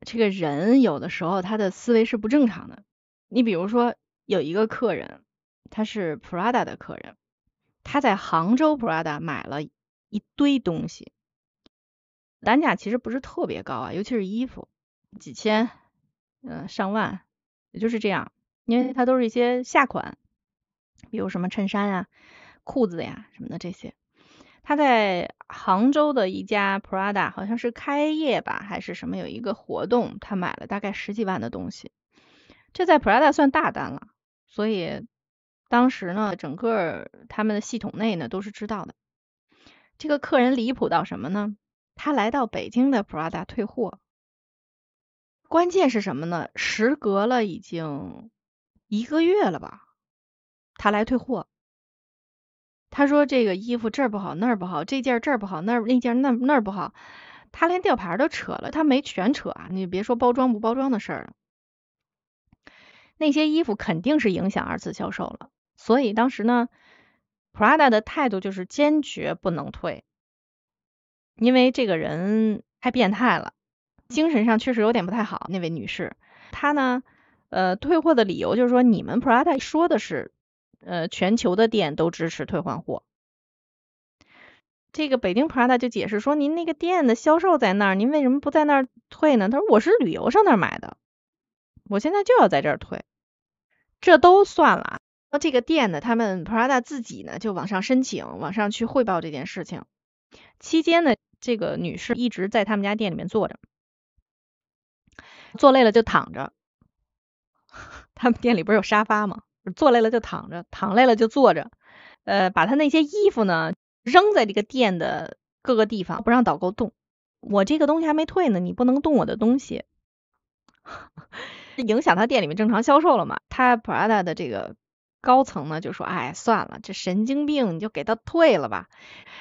这个人有的时候他的思维是不正常的。你比如说有一个客人，他是 Prada 的客人，他在杭州 Prada 买了一堆东西，单价其实不是特别高啊，尤其是衣服，几千，嗯、上万，也就是这样，因为它都是一些下款，比如什么衬衫呀、裤子呀什么的这些。他在杭州的一家 Prada 好像是开业吧，还是什么有一个活动，他买了大概十几万的东西，这在 Prada 算大单了。所以当时呢，整个他们的系统内呢都是知道的。这个客人离谱到什么呢？他来到北京的 Prada 退货，关键是什么呢？时隔了已经一个月了吧，他来退货。他说这个衣服这儿不好那儿不好，这件这儿不好那儿那件那那儿不好，他连吊牌都扯了，他没全扯啊！你别说包装不包装的事儿了，那些衣服肯定是影响二次销售了。所以当时呢，Prada 的态度就是坚决不能退，因为这个人太变态了，精神上确实有点不太好。那位女士，她呢呃，退货的理由就是说你们 Prada 说的是，呃，全球的店都支持退换货。这个北京 Prada 就解释说，您那个店的销售在那儿，您为什么不在那儿退呢？他说我是旅游上那儿买的，我现在就要在这儿退。这都算了，那这个店呢，他们 Prada 自己呢就往上申请，往上去汇报这件事情。期间呢，这个女士一直在他们家店里面坐着，坐累了就躺着。他们店里不是有沙发吗？坐累了就躺着，躺累了就坐着。呃，把他那些衣服呢扔在这个店的各个地方，不让导购动。我这个东西还没退呢，你不能动我的东西。影响他店里面正常销售了嘛？他 Prada 的这个高层呢就说：“哎，算了，这神经病，你就给他退了吧。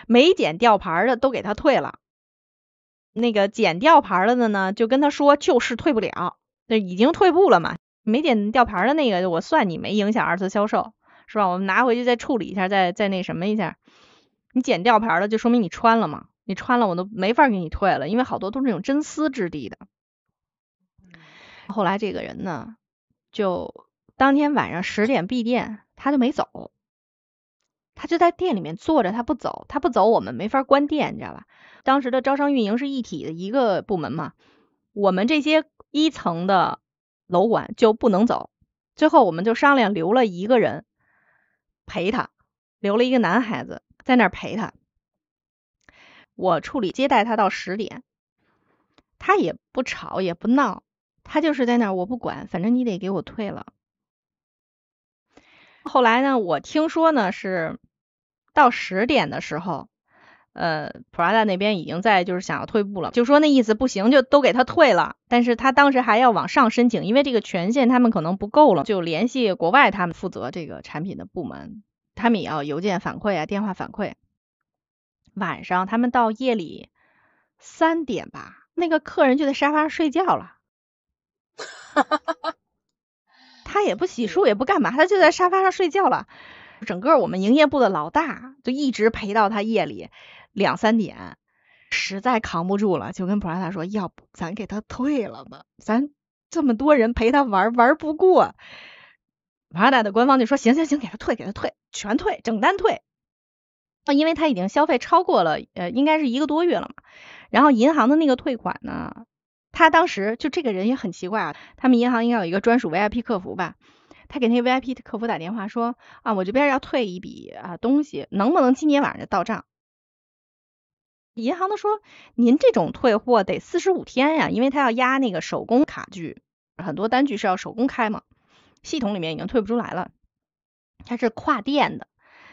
没剪吊牌的都给他退了，那个剪吊牌了的呢，就跟他说就是退不了，那已经退步了嘛。没剪吊牌的那个，我算你没影响二次销售，是吧？我们拿回去再处理一下，再再那什么一下。你剪吊牌的，就说明你穿了嘛，你穿了我都没法给你退了，因为好多都是那种真丝质地的。”后来这个人呢，就当天晚上十点闭店，他就没走，他就在店里面坐着，他不走，他不走，我们没法关店，你知道吧？当时的招商运营是一体的一个部门嘛，我们这些一层的楼管就不能走，最后我们就商量留了一个人陪他，留了一个男孩子在那儿陪他，我处理接待他到十点，他也不吵也不闹。他就是在那儿，我不管，反正你得给我退了。后来呢，我听说呢是到十点的时候，呃，Prada 那边已经在就是想要退步了，就说那意思不行，就都给他退了。但是他当时还要往上申请，因为这个权限他们可能不够了，就联系国外他们负责这个产品的部门，他们也要邮件反馈啊，电话反馈。晚上他们到夜里三点吧，那个客人就在沙发上睡觉了。哈哈哈哈他也不洗漱，也不干嘛，他就在沙发上睡觉了。整个我们营业部的老大就一直陪到他夜里两三点，实在扛不住了，就跟普拉达说：“要不咱给他退了吧？咱这么多人陪他玩，玩不过。”普拉达的官方就说：“行行行，给他退，给他退，全退，整单退。”因为他已经消费超过了，呃，应该是一个多月了嘛。然后银行的那个退款呢？他当时就这个人也很奇怪啊，他们银行应该有一个专属 VIP 客服吧？他给那 VIP 客服打电话说啊，我这边要退一笔啊东西，能不能今天晚上就到账？银行的说，您这种退货得四十五天呀，因为他要压那个手工卡具，很多单据是要手工开嘛，系统里面已经退不出来了，它是跨店的，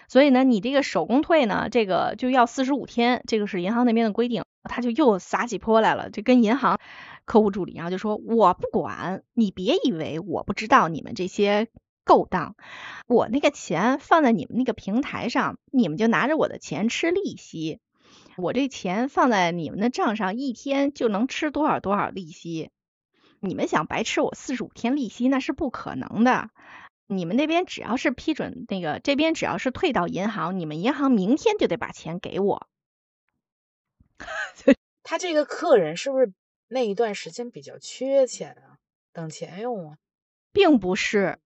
所以呢，你这个手工退呢，这个就要四十五天，这个是银行那边的规定。他就又撒起泼来了，就跟银行客户助理然后就说：“我不管你，别以为我不知道你们这些勾当。我那个钱放在你们那个平台上，你们就拿着我的钱吃利息。我这钱放在你们的账上，一天就能吃多少多少利息。你们想白吃我四十五天利息，那是不可能的。你们那边只要是批准那个，这边只要是退到银行，你们银行明天就得把钱给我。” 他这个客人是不是那一段时间比较缺钱啊？等钱用啊？并不是，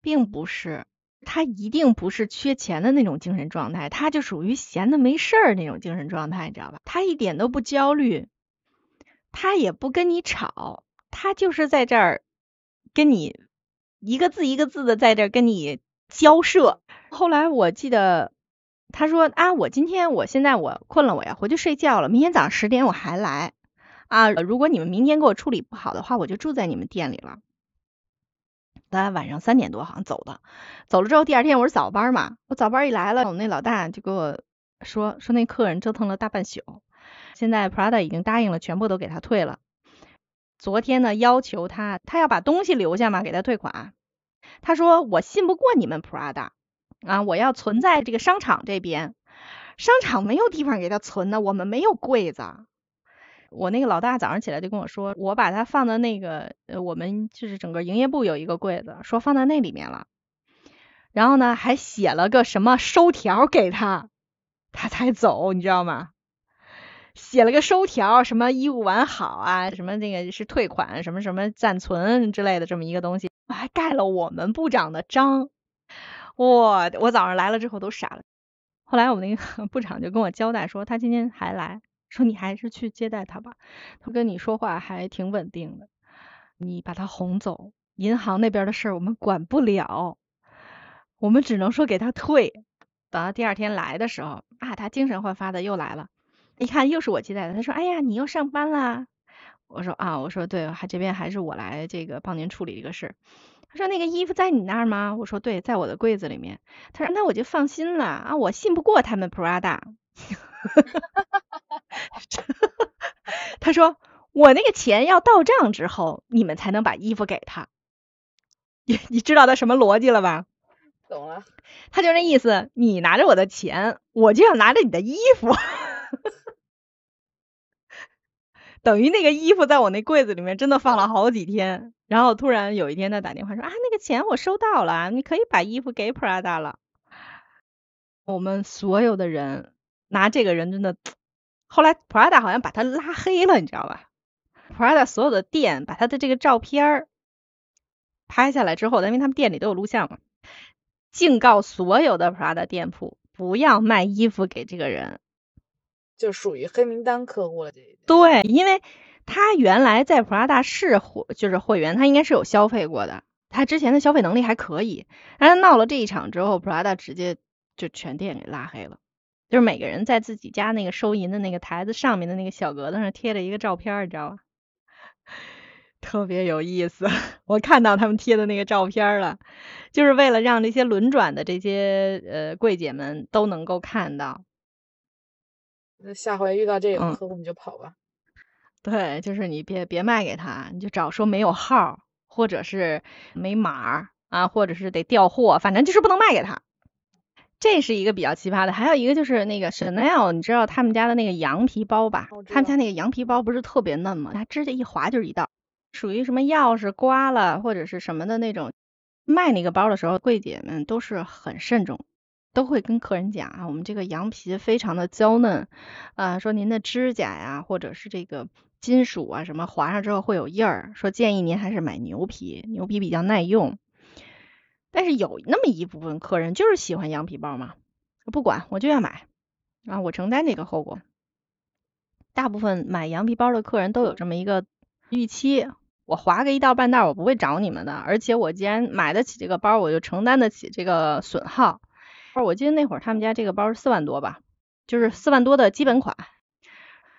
并不是，他一定不是缺钱的那种精神状态，他就属于闲的没事儿那种精神状态，你知道吧？他一点都不焦虑，他也不跟你吵，他就是在这儿跟你一个字一个字的在这跟你交涉。后来我记得。他说啊，我今天我现在我困了，我要回去睡觉了。明天早上十点我还来啊。如果你们明天给我处理不好的话，我就住在你们店里了。他晚上三点多好像走的，走了之后第二天我是早班嘛，我早班一来了，我们那老大就给我说说那客人折腾了大半宿，现在 Prada 已经答应了，全部都给他退了。昨天呢要求他他要把东西留下嘛，给他退款。他说我信不过你们 Prada。啊！我要存在这个商场这边，商场没有地方给他存呢，我们没有柜子。我那个老大早上起来就跟我说，我把它放在那个呃，我们就是整个营业部有一个柜子，说放在那里面了。然后呢，还写了个什么收条给他，他才走，你知道吗？写了个收条，什么衣物完好啊，什么那个是退款，什么什么暂存之类的这么一个东西。还盖了我们部长的章。我我早上来了之后都傻了。后来我们那个 部长就跟我交代说，他今天还来，说你还是去接待他吧，他跟你说话还挺稳定的，你把他哄走。银行那边的事我们管不了，我们只能说给他退。等到第二天来的时候啊，他精神焕发的又来了，一看又是我接待的，他说：“哎呀，你又上班啦？”我说：“啊，我说对，还这边还是我来这个帮您处理这个事。”他说：“那个衣服在你那儿吗？”我说：“对，在我的柜子里面。”他说：“那我就放心了啊，我信不过他们 Prada。”他说：“我那个钱要到账之后，你们才能把衣服给他。”你你知道他什么逻辑了吧？懂了，他就那意思，你拿着我的钱，我就要拿着你的衣服，等于那个衣服在我那柜子里面真的放了好几天，然后突然有一天他打电话说啊，那个钱我收到了，你可以把衣服给 Prada 了。我们所有的人拿这个人真的，后来 Prada 好像把他拉黑了，你知道吧？Prada 所有的店把他的这个照片拍下来之后，因为他们店里都有录像嘛，警告所有的 Prada 店铺不要卖衣服给这个人，就属于黑名单客户了。对，因为他原来在 Prada 是会就是会员，他应该是有消费过的，他之前的消费能力还可以。但是闹了这一场之后，Prada 直接就全店给拉黑了，就是每个人在自己家那个收银的那个台子上面的那个小格子上贴了一个照片，你知道吧？特别有意思，我看到他们贴的那个照片了，就是为了让这些轮转的这些呃柜姐们都能够看到。那下回遇到这种客户你就跑吧。对，就是你别别卖给他，你就找说没有号，或者是没码啊，或者是得调货，反正就是不能卖给他。这是一个比较奇葩的，还有一个就是那个 Chanel，你知道他们家的那个羊皮包吧？他们家那个羊皮包不是特别嫩吗？它指甲一划就是一道。属于什么钥匙刮了或者是什么的那种，卖那个包的时候，柜姐们都是很慎重，都会跟客人讲啊，我们这个羊皮非常的娇嫩，啊，说您的指甲呀或者是这个金属啊什么划上之后会有印儿，说建议您还是买牛皮，牛皮比较耐用。但是有那么一部分客人就是喜欢羊皮包嘛，不管我就要买，啊，我承担这个后果。大部分买羊皮包的客人都有这么一个预期。我划个一道半道，我不会找你们的。而且我既然买得起这个包，我就承担得起这个损耗。我记得那会儿他们家这个包是四万多吧，就是四万多的基本款。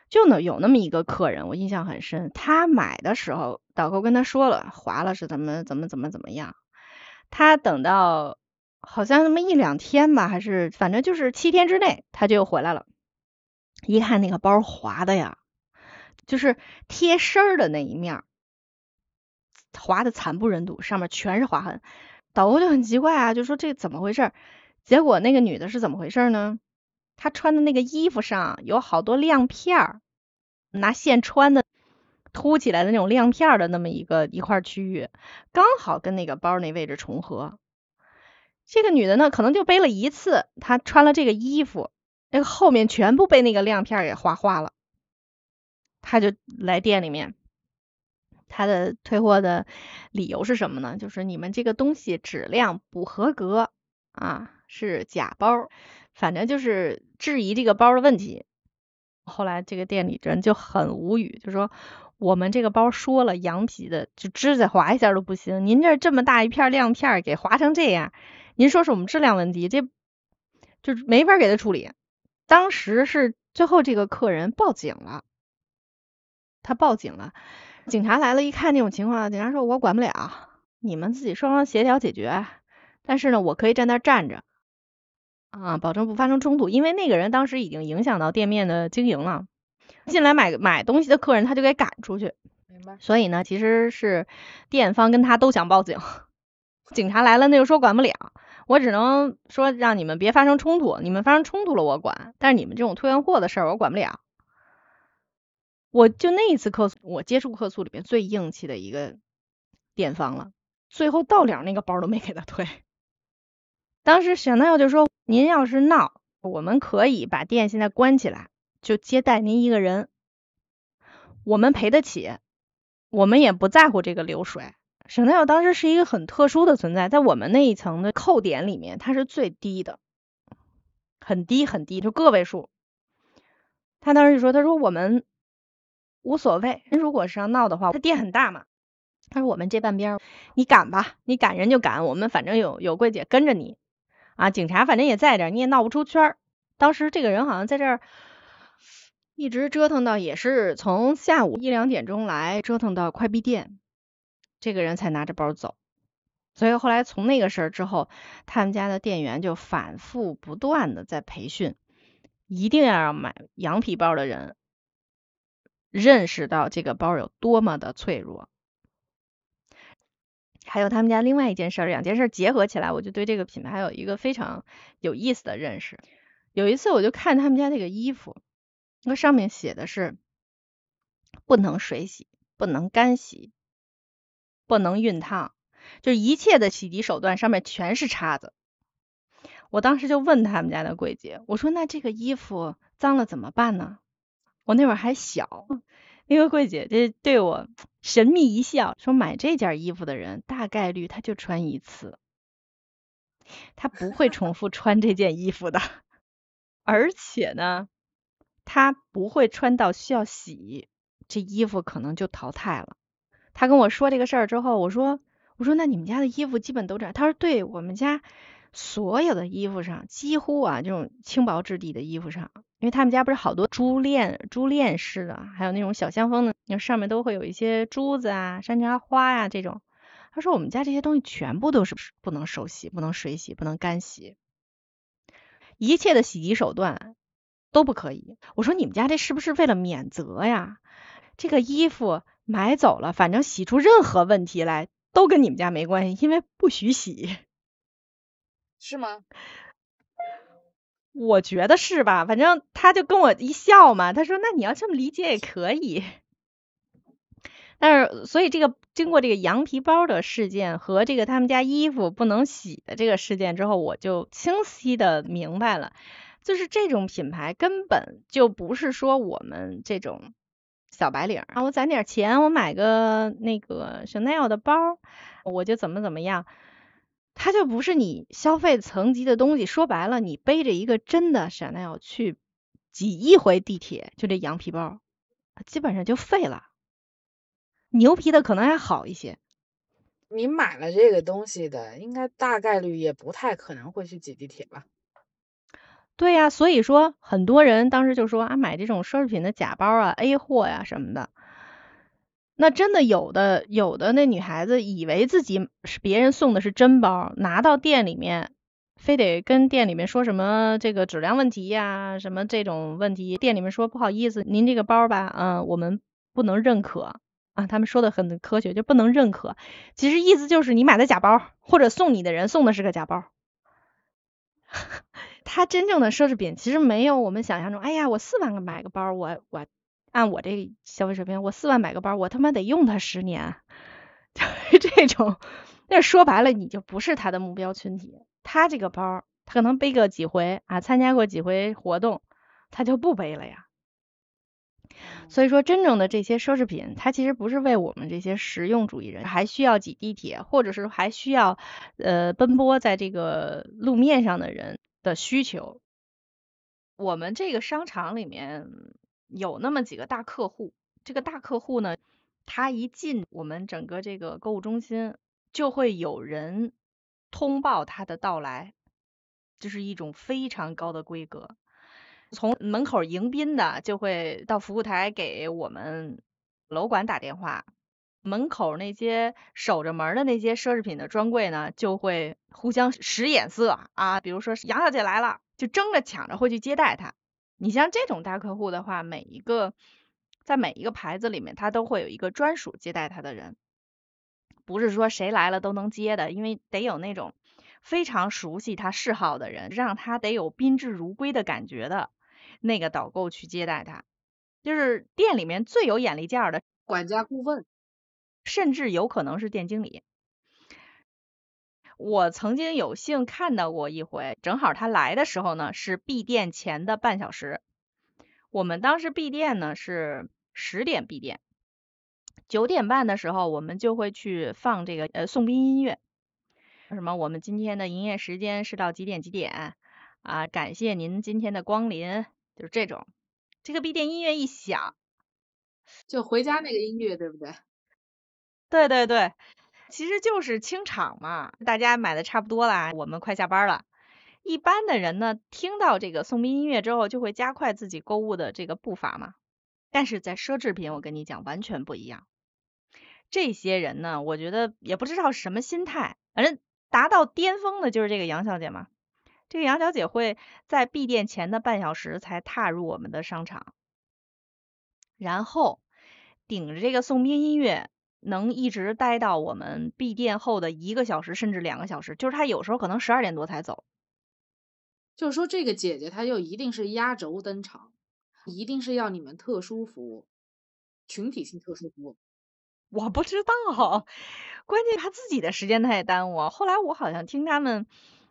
就呢有那么一个客人，我印象很深。他买的时候，导购跟他说了，划了是怎么怎么怎么怎么样。他等到好像那么一两天吧，还是反正就是七天之内，他就回来了。一看那个包划的呀，就是贴身的那一面。划的惨不忍睹，上面全是划痕。导购就很奇怪啊，就说这怎么回事？结果那个女的是怎么回事呢？她穿的那个衣服上有好多亮片儿，拿线穿的凸起来的那种亮片的那么一个一块区域，刚好跟那个包那位置重合。这个女的呢，可能就背了一次，她穿了这个衣服，那个后面全部被那个亮片给划花了。她就来店里面。他的退货的理由是什么呢？就是你们这个东西质量不合格啊，是假包，反正就是质疑这个包的问题。后来这个店里人就很无语，就说我们这个包说了羊皮的，就指甲划一下都不行，您这这么大一片亮片给划成这样，您说是我们质量问题，这就没法给他处理。当时是最后这个客人报警了，他报警了。警察来了，一看这种情况，警察说：“我管不了，你们自己双方协调解决。但是呢，我可以站那站着，啊，保证不发生冲突。因为那个人当时已经影响到店面的经营了，进来买买东西的客人他就给赶出去。明白。所以呢，其实是店方跟他都想报警。警察来了，那就说管不了，我只能说让你们别发生冲突。你们发生冲突了，我管。但是你们这种退换货的事儿，我管不了。”我就那一次客诉，我接触客诉里面最硬气的一个店方了，最后到了那个包都没给他退。当时小奈就说：“您要是闹，我们可以把店现在关起来，就接待您一个人，我们赔得起，我们也不在乎这个流水。Chanel 当时是一个很特殊的存在，在我们那一层的扣点里面，它是最低的，很低很低，就个位数。他当时就说：“他说我们无所谓，如果是要闹的话，他店很大嘛。他说我们这半边，你赶吧，你赶人就赶，我们反正有有柜姐跟着你啊，警察反正也在这儿，你也闹不出圈儿。当时这个人好像在这儿一直折腾到，也是从下午一两点钟来折腾到快闭店，这个人才拿着包走。所以后来从那个事儿之后，他们家的店员就反复不断的在培训。”一定要让买羊皮包的人认识到这个包有多么的脆弱。还有他们家另外一件事儿，两件事儿结合起来，我就对这个品牌有一个非常有意思的认识。有一次我就看他们家那个衣服，那上面写的是不能水洗、不能干洗、不能熨烫，就一切的洗涤手段上面全是叉子。我当时就问他们家的柜姐，我说那这个衣服脏了怎么办呢？我那会儿还小，那个柜姐就对我神秘一笑，说买这件衣服的人大概率他就穿一次，他不会重复穿这件衣服的，而且呢，他不会穿到需要洗，这衣服可能就淘汰了。他跟我说这个事儿之后，我说我说那你们家的衣服基本都这样？他说对我们家。所有的衣服上，几乎啊这种轻薄质地的衣服上，因为他们家不是好多珠链、珠链式的，还有那种小香风的，那上面都会有一些珠子啊、山茶花呀这种。他说我们家这些东西全部都是不能手洗、不能水洗、不能干洗，一切的洗涤手段都不可以。我说你们家这是不是为了免责呀？这个衣服买走了，反正洗出任何问题来都跟你们家没关系，因为不许洗。是吗？我觉得是吧，反正他就跟我一笑嘛，他说那你要这么理解也可以。但是，所以这个经过这个羊皮包的事件和这个他们家衣服不能洗的这个事件之后，我就清晰的明白了，就是这种品牌根本就不是说我们这种小白领啊，我攒点钱，我买个那个 Chanel 的包，我就怎么怎么样。它就不是你消费层级的东西，说白了，你背着一个真的 Chanel 去挤一回地铁，就这羊皮包，基本上就废了。牛皮的可能还好一些。你买了这个东西的，应该大概率也不太可能会去挤地铁吧？对呀，所以说很多人当时就说啊，买这种奢侈品的假包啊，A 货呀什么的。那真的有的有的那女孩子以为自己是别人送的是真包，拿到店里面，非得跟店里面说什么这个质量问题呀，什么这种问题，店里面说不好意思，您这个包吧，嗯，我们不能认可啊，他们说的很科学，就不能认可，其实意思就是你买的假包，或者送你的人送的是个假包，他真正的奢侈品其实没有我们想象中，哎呀，我四万个买个包，我我。按我这消费水平，我四万买个包，我他妈得用它十年，就是这种。那说白了，你就不是他的目标群体。他这个包，他可能背个几回啊，参加过几回活动，他就不背了呀。所以说，真正的这些奢侈品，它其实不是为我们这些实用主义人，还需要挤地铁，或者是还需要呃奔波在这个路面上的人的需求。我们这个商场里面。有那么几个大客户，这个大客户呢，他一进我们整个这个购物中心，就会有人通报他的到来，这是一种非常高的规格。从门口迎宾的就会到服务台给我们楼管打电话，门口那些守着门的那些奢侈品的专柜呢，就会互相使眼色啊，比如说杨小姐来了，就争着抢着会去接待她。你像这种大客户的话，每一个在每一个牌子里面，他都会有一个专属接待他的人，不是说谁来了都能接的，因为得有那种非常熟悉他嗜好的人，让他得有宾至如归的感觉的那个导购去接待他，就是店里面最有眼力见儿的管家顾问，甚至有可能是店经理。我曾经有幸看到过一回，正好他来的时候呢是闭店前的半小时。我们当时闭店呢是十点闭店，九点半的时候，我们就会去放这个呃送宾音乐，什么我们今天的营业时间是到几点几点啊？感谢您今天的光临，就是这种。这个闭店音乐一响，就回家那个音乐，对不对？对对对，其实就是清场嘛，大家买的差不多啦，我们快下班了。一般的人呢，听到这个送宾音乐之后，就会加快自己购物的这个步伐嘛。但是在奢侈品，我跟你讲，完全不一样。这些人呢，我觉得也不知道什么心态，反正达到巅峰的就是这个杨小姐嘛。这个杨小姐会在闭店前的半小时才踏入我们的商场，然后顶着这个送宾音乐，能一直待到我们闭店后的一个小时甚至两个小时，就是他有时候可能十二点多才走。就是说，这个姐姐她就一定是压轴登场，一定是要你们特殊服务，群体性特殊服务。我不知道，关键她自己的时间她也耽误。后来我好像听他们。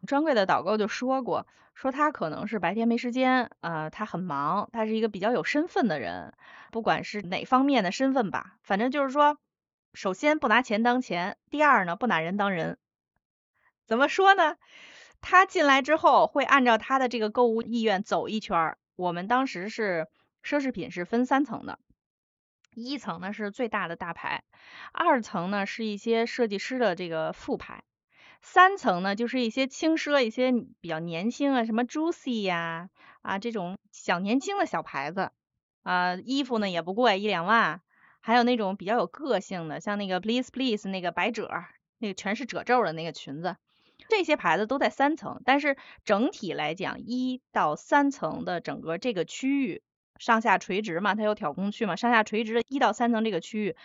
专柜的导购就说过，说他可能是白天没时间，呃，他很忙，他是一个比较有身份的人，不管是哪方面的身份吧，反正就是说，首先不拿钱当钱，第二呢不拿人当人。怎么说呢？他进来之后会按照他的这个购物意愿走一圈。我们当时是奢侈品是分三层的，一层呢是最大的大牌，二层呢是一些设计师的这个副牌。三层呢，就是一些轻奢、一些比较年轻啊，什么 Juicy 呀啊这种小年轻的小牌子啊，衣服呢也不贵，一两万。还有那种比较有个性的，像那个 Please Please 那个百褶，那个全是褶皱的那个裙子，这些牌子都在三层。但是整体来讲，一到三层的整个这个区域，上下垂直嘛，它有挑空区嘛，上下垂直的一到三层这个区域，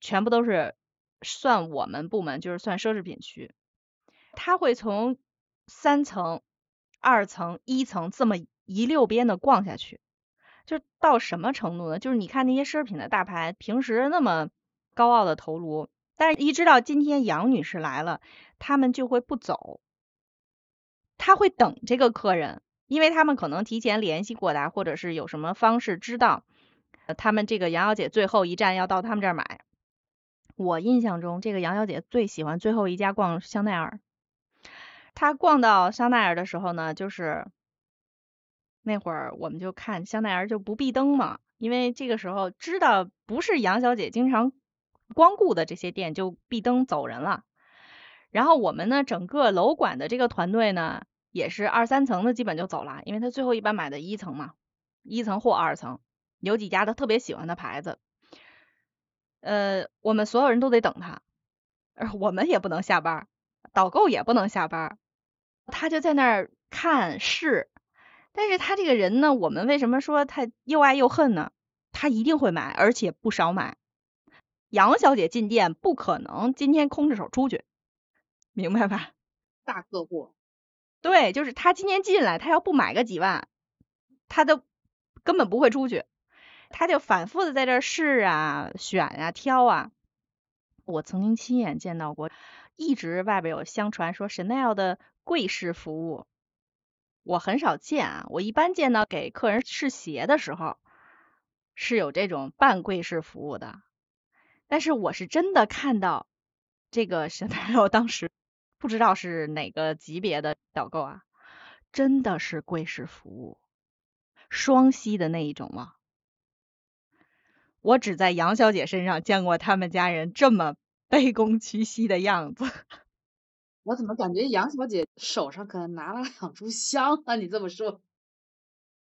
全部都是算我们部门，就是算奢侈品区。他会从三层、二层、一层这么一溜边的逛下去，就到什么程度呢？就是你看那些奢侈品的大牌，平时那么高傲的头颅，但是一知道今天杨女士来了，他们就会不走，他会等这个客人，因为他们可能提前联系过的，或者是有什么方式知道，他们这个杨小姐最后一站要到他们这儿买。我印象中，这个杨小姐最喜欢最后一家逛香奈儿。她逛到香奈儿的时候呢，就是那会儿我们就看香奈儿就不闭灯嘛，因为这个时候知道不是杨小姐经常光顾的这些店就闭灯走人了。然后我们呢，整个楼管的这个团队呢，也是二三层的基本就走了，因为他最后一般买的一层嘛，一层或二层，有几家他特别喜欢的牌子，呃，我们所有人都得等他，我们也不能下班。导购也不能下班，他就在那儿看试。但是他这个人呢，我们为什么说他又爱又恨呢？他一定会买，而且不少买。杨小姐进店不可能今天空着手出去，明白吧？大客户。对，就是他今天进来，他要不买个几万，他都根本不会出去。他就反复的在这试啊、选啊、挑啊。我曾经亲眼见到过。一直外边有相传说 Chanel 的柜式服务，我很少见啊。我一般见到给客人试鞋的时候是有这种半跪式服务的，但是我是真的看到这个 Chanel 当时不知道是哪个级别的导购啊，真的是跪式服务，双膝的那一种吗？我只在杨小姐身上见过他们家人这么。卑躬屈膝的样子，我怎么感觉杨小姐手上可能拿了两炷香啊？你这么说，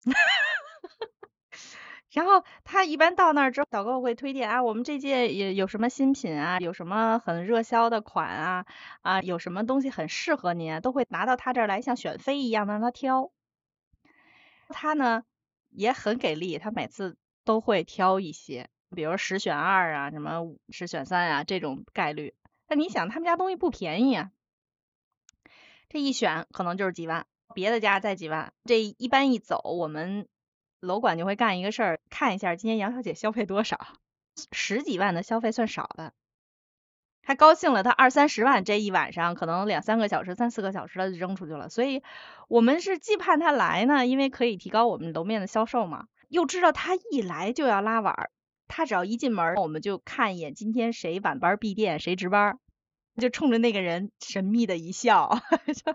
然后他一般到那儿之后，导购会推荐啊，我们这届也有什么新品啊，有什么很热销的款啊，啊，有什么东西很适合您，都会拿到他这儿来，像选妃一样的让他挑。他呢也很给力，他每次都会挑一些。比如十选二啊，什么十选三啊，这种概率。那你想，他们家东西不便宜啊，这一选可能就是几万，别的家再几万。这一般一走，我们楼管就会干一个事儿，看一下今天杨小姐消费多少，十几万的消费算少的。他高兴了，他二三十万这一晚上，可能两三个小时、三四个小时的就扔出去了。所以我们是既盼他来呢，因为可以提高我们楼面的销售嘛，又知道他一来就要拉碗。他只要一进门，我们就看一眼今天谁晚班闭店，谁值班，就冲着那个人神秘的一笑，就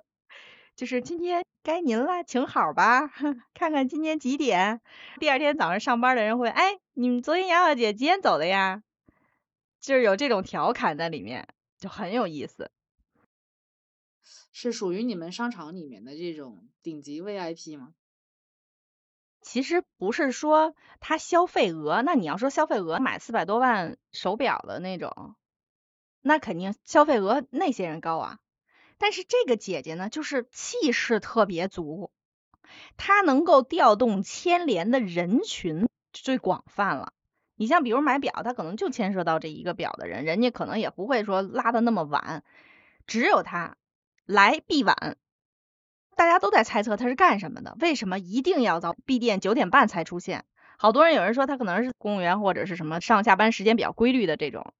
就是今天该您了，请好吧，看看今天几点。第二天早上上班的人会，哎，你们昨天杨小姐几点走的呀？就是有这种调侃在里面，就很有意思。是属于你们商场里面的这种顶级 VIP 吗？其实不是说他消费额，那你要说消费额买四百多万手表的那种，那肯定消费额那些人高啊。但是这个姐姐呢，就是气势特别足，她能够调动牵连的人群最广泛了。你像比如买表，她可能就牵涉到这一个表的人，人家可能也不会说拉的那么晚，只有他来必晚。大家都在猜测他是干什么的，为什么一定要到闭店九点半才出现？好多人有人说他可能是公务员或者是什么上下班时间比较规律的这种，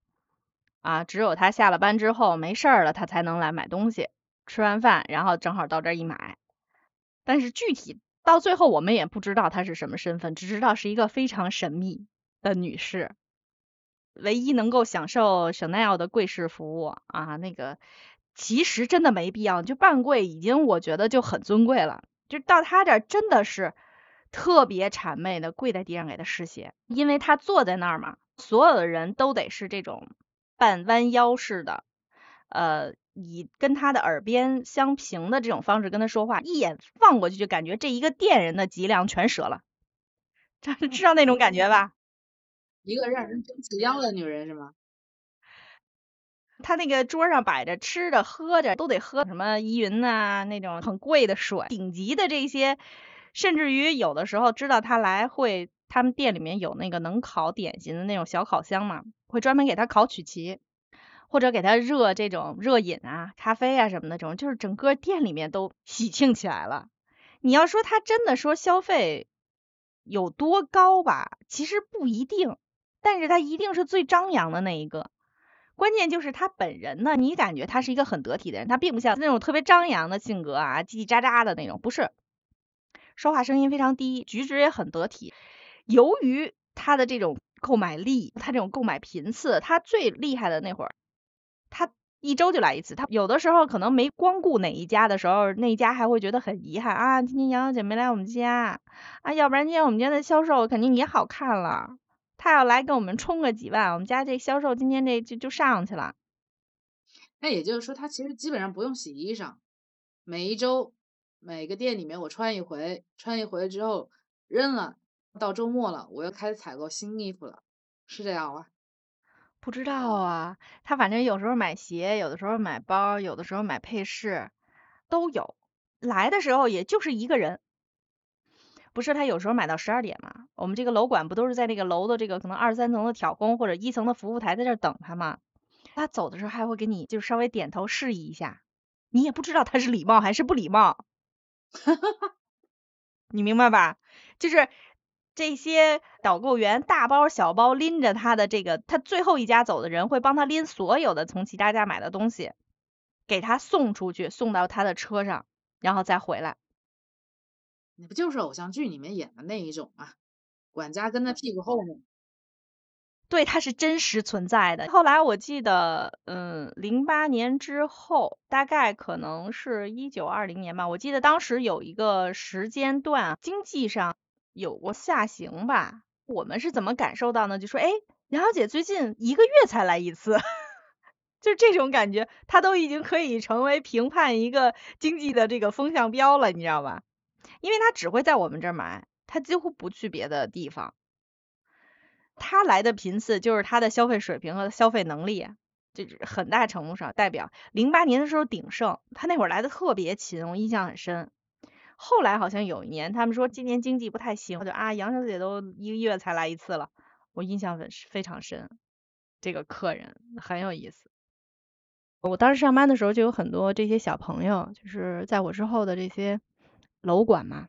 啊，只有他下了班之后没事儿了，他才能来买东西，吃完饭然后正好到这一买。但是具体到最后我们也不知道他是什么身份，只知道是一个非常神秘的女士，唯一能够享受 Chanel 的柜式服务啊，那个。其实真的没必要，就半跪已经我觉得就很尊贵了。就到他这儿真的是特别谄媚的跪在地上给他试鞋，因为他坐在那儿嘛，所有的人都得是这种半弯腰式的，呃，以跟他的耳边相平的这种方式跟他说话，一眼望过去就感觉这一个店人的脊梁全折了，知道那种感觉吧？一个让人直起腰的女人是吗？他那个桌上摆着吃的喝着都得喝什么依云呐那种很贵的水，顶级的这些，甚至于有的时候知道他来会，他们店里面有那个能烤点心的那种小烤箱嘛，会专门给他烤曲奇，或者给他热这种热饮啊、咖啡啊什么的这种，就是整个店里面都喜庆起来了。你要说他真的说消费有多高吧，其实不一定，但是他一定是最张扬的那一个。关键就是他本人呢，你感觉他是一个很得体的人，他并不像那种特别张扬的性格啊，叽叽喳喳的那种，不是，说话声音非常低，举止也很得体。由于他的这种购买力，他这种购买频次，他最厉害的那会儿，他一周就来一次。他有的时候可能没光顾哪一家的时候，那一家还会觉得很遗憾啊，今天杨小姐没来我们家啊，要不然今天我们家的销售肯定也好看了。他要来给我们充个几万，我们家这销售今天这就就上去了。那也就是说，他其实基本上不用洗衣裳，每一周每个店里面我穿一回，穿一回之后扔了，到周末了我又开始采购新衣服了，是这样吗？不知道啊，他反正有时候买鞋，有的时候买包，有的时候买配饰，都有。来的时候也就是一个人。不是他有时候买到十二点嘛？我们这个楼管不都是在那个楼的这个可能二三层的挑工或者一层的服务台在这等他吗？他走的时候还会给你就稍微点头示意一下，你也不知道他是礼貌还是不礼貌，你明白吧？就是这些导购员大包小包拎着他的这个，他最后一家走的人会帮他拎所有的从其他家买的东西，给他送出去，送到他的车上，然后再回来。你不就是偶像剧里面演的那一种吗？管家跟在屁股后面。对，他是真实存在的。后来我记得，嗯，零八年之后，大概可能是一九二零年吧。我记得当时有一个时间段，经济上有过下行吧。我们是怎么感受到呢？就说，哎，杨小姐最近一个月才来一次，就这种感觉，她都已经可以成为评判一个经济的这个风向标了，你知道吧？因为他只会在我们这儿买，他几乎不去别的地方。他来的频次就是他的消费水平和消费能力，就很大程度上代表零八年的时候鼎盛，他那会儿来的特别勤，我印象很深。后来好像有一年，他们说今年经济不太行，就啊杨小姐都一个月才来一次了，我印象很非常深。这个客人很有意思。我当时上班的时候就有很多这些小朋友，就是在我之后的这些。楼管嘛，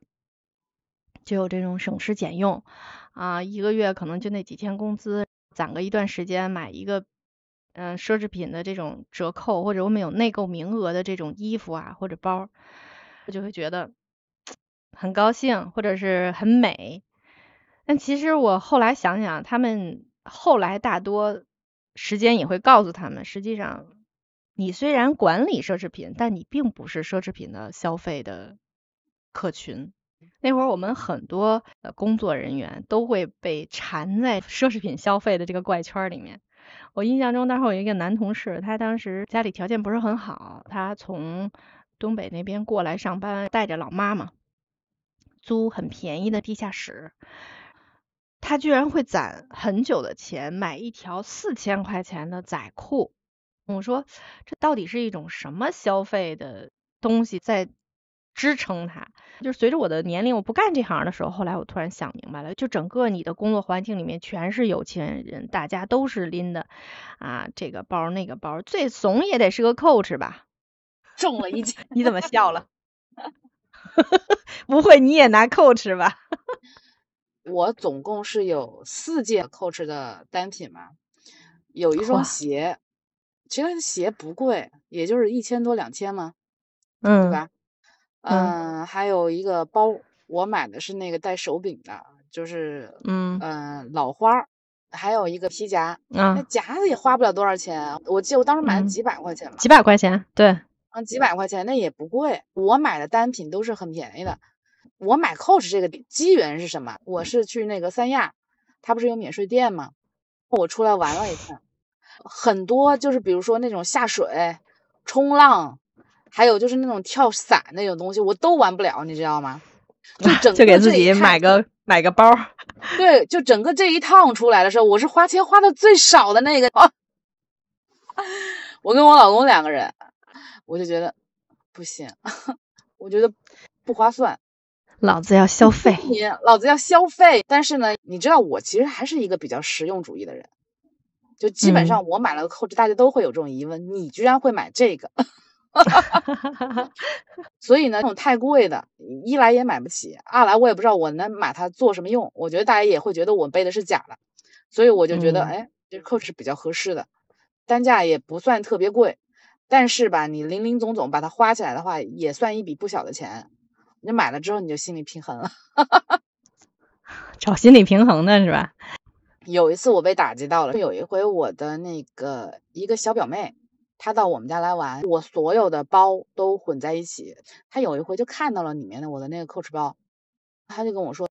就有这种省吃俭用啊，一个月可能就那几天工资，攒个一段时间买一个嗯奢侈品的这种折扣，或者我们有内购名额的这种衣服啊或者包，我就会觉得很高兴或者是很美。但其实我后来想想，他们后来大多时间也会告诉他们，实际上你虽然管理奢侈品，但你并不是奢侈品的消费的客群。那会儿我们很多呃工作人员都会被缠在奢侈品消费的这个怪圈里面。我印象中，当时有一个男同事，他当时家里条件不是很好，他从东北那边过来上班，带着老妈嘛租很便宜的地下室。他居然会攒很久的钱买一条四千块钱的仔裤。我说，这到底是一种什么消费的东西在支撑他？就是随着我的年龄，我不干这行的时候，后来我突然想明白了，就整个你的工作环境里面全是有钱人，大家都是拎的啊这个包那个包，最怂也得是个 Coach 吧？中了一箭，你怎么笑了？不会你也拿 Coach 吧？我总共是有四件 Coach 的单品嘛，有一双鞋，其实鞋不贵，也就是一千多两千嘛，嗯，对吧？嗯，还有一个包，我买的是那个带手柄的，就是嗯。嗯老花，还有一个皮夹，那夹子也花不了多少钱，我记得我当时买了几百块钱吧，几百块钱，对，嗯，几百块钱那也不贵，我买的单品都是很便宜的。我买 Coach 这个机缘是什么？我是去那个三亚，它不是有免税店吗？我出来玩了一 趟，很多就是比如说那种下水、冲浪，还有就是那种跳伞那种东西，我都玩不了，你知道吗？就 整就给自己买个买个包。对，就整个这一趟出来的时候，我是花钱花的最少的那个。我跟我老公两个人，我就觉得不行，我觉得不划算。老子要消费，你老子要消费。但是呢，你知道我其实还是一个比较实用主义的人，就基本上我买了 Coach，大家都会有这种疑问：你居然会买这个？所以呢，这种太贵的，一来也买不起，二来我也不知道我能买它做什么用。我觉得大家也会觉得我背的是假的，所以我就觉得，哎，这 Coach 比较合适的，单价也不算特别贵，但是吧，你零零总总把它花起来的话，也算一笔不小的钱。你买了之后，你就心理平衡了，找心理平衡的是吧？有一次我被打击到了，有一回我的那个一个小表妹，她到我们家来玩，我所有的包都混在一起。她有一回就看到了里面的我的那个 Coach 包，她就跟我说：“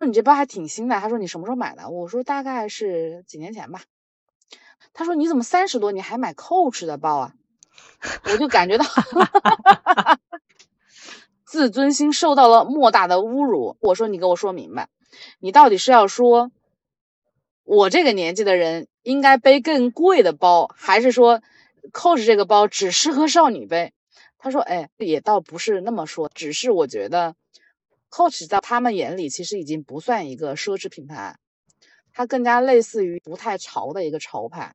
说你这包还挺新的。”她说：“你什么时候买的？”我说：“大概是几年前吧。”她说：“你怎么三十多你还买 Coach 的包啊？”我就感觉到。自尊心受到了莫大的侮辱。我说：“你给我说明白，你到底是要说，我这个年纪的人应该背更贵的包，还是说，Coach 这个包只适合少女背？”他说：“哎，也倒不是那么说，只是我觉得，Coach 在他们眼里其实已经不算一个奢侈品牌，它更加类似于不太潮的一个潮牌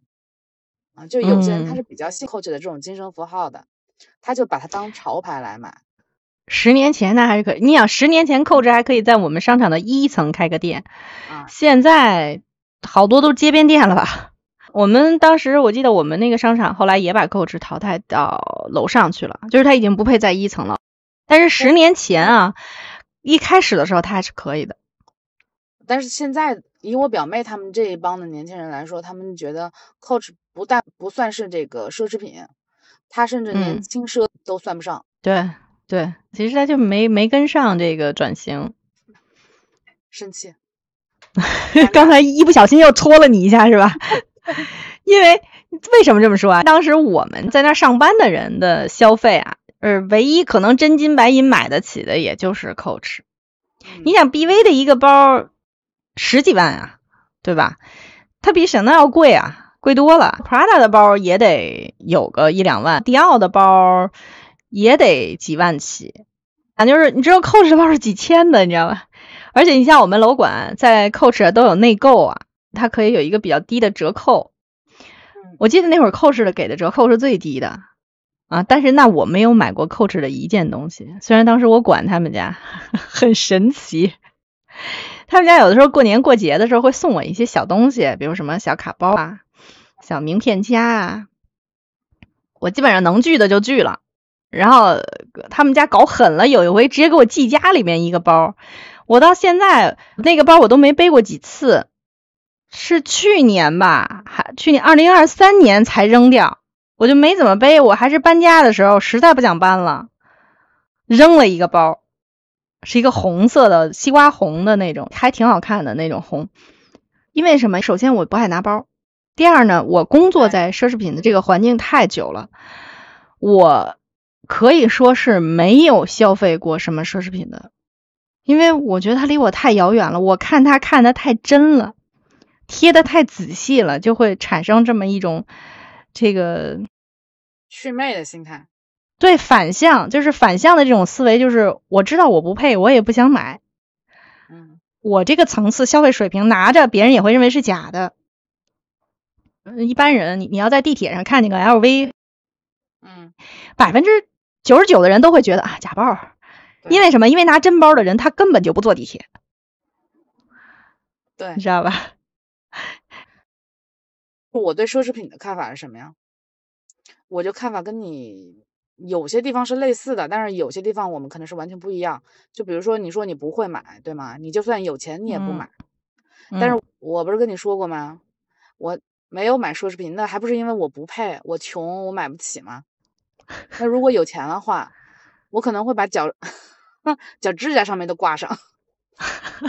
啊。就有些人他是比较信 Coach 的这种精神符号的，他就把它当潮牌来买。”十年前那还是可以，你想十年前 Coach 还可以在我们商场的一层开个店，现在好多都街边店了吧？我们当时我记得我们那个商场后来也把 Coach 淘汰到楼上去了，就是它已经不配在一层了。但是十年前啊，一开始的时候它还是可以的。但是现在以我表妹他们这一帮的年轻人来说，他们觉得 Coach 不但不算是这个奢侈品，他甚至连轻奢都算不上。对。对，其实他就没没跟上这个转型，生气。刚才一不小心又戳了你一下是吧？因为为什么这么说啊？当时我们在那上班的人的消费啊，呃，唯一可能真金白银买得起的也就是 Coach。你想 BV 的一个包十几万啊，对吧？它比 Chanel 贵啊，贵多了。Prada 的包也得有个一两万，迪奥的包。也得几万起，啊，就是你知道 Coach 的包是几千的，你知道吧？而且你像我们楼管在 Coach 都有内购啊，它可以有一个比较低的折扣。我记得那会儿 Coach 的给的折扣是最低的啊，但是那我没有买过 Coach 的一件东西。虽然当时我管他们家 很神奇，他们家有的时候过年过节的时候会送我一些小东西，比如什么小卡包啊、小名片夹啊，我基本上能聚的就聚了。然后他们家搞狠了，有一回直接给我寄家里面一个包，我到现在那个包我都没背过几次，是去年吧，还去年二零二三年才扔掉，我就没怎么背。我还是搬家的时候实在不想搬了，扔了一个包，是一个红色的西瓜红的那种，还挺好看的那种红。因为什么？首先我不爱拿包，第二呢，我工作在奢侈品的这个环境太久了，我可以说是没有消费过什么奢侈品的，因为我觉得它离我太遥远了，我看它看的太真了。贴的太仔细了，就会产生这么一种这个祛魅的心态。对，反向就是反向的这种思维，就是我知道我不配，我也不想买。嗯，我这个层次消费水平拿着，别人也会认为是假的。嗯，一般人你你要在地铁上看见个 LV，嗯，百分之九十九的人都会觉得啊假包，因为什么？因为拿真包的人他根本就不坐地铁。对，你知道吧？我对奢侈品的看法是什么呀？我就看法跟你有些地方是类似的，但是有些地方我们可能是完全不一样。就比如说，你说你不会买，对吗？你就算有钱，你也不买。但是我不是跟你说过吗？我没有买奢侈品，那还不是因为我不配，我穷，我买不起吗？那如果有钱的话，我可能会把脚脚指甲上面都挂上。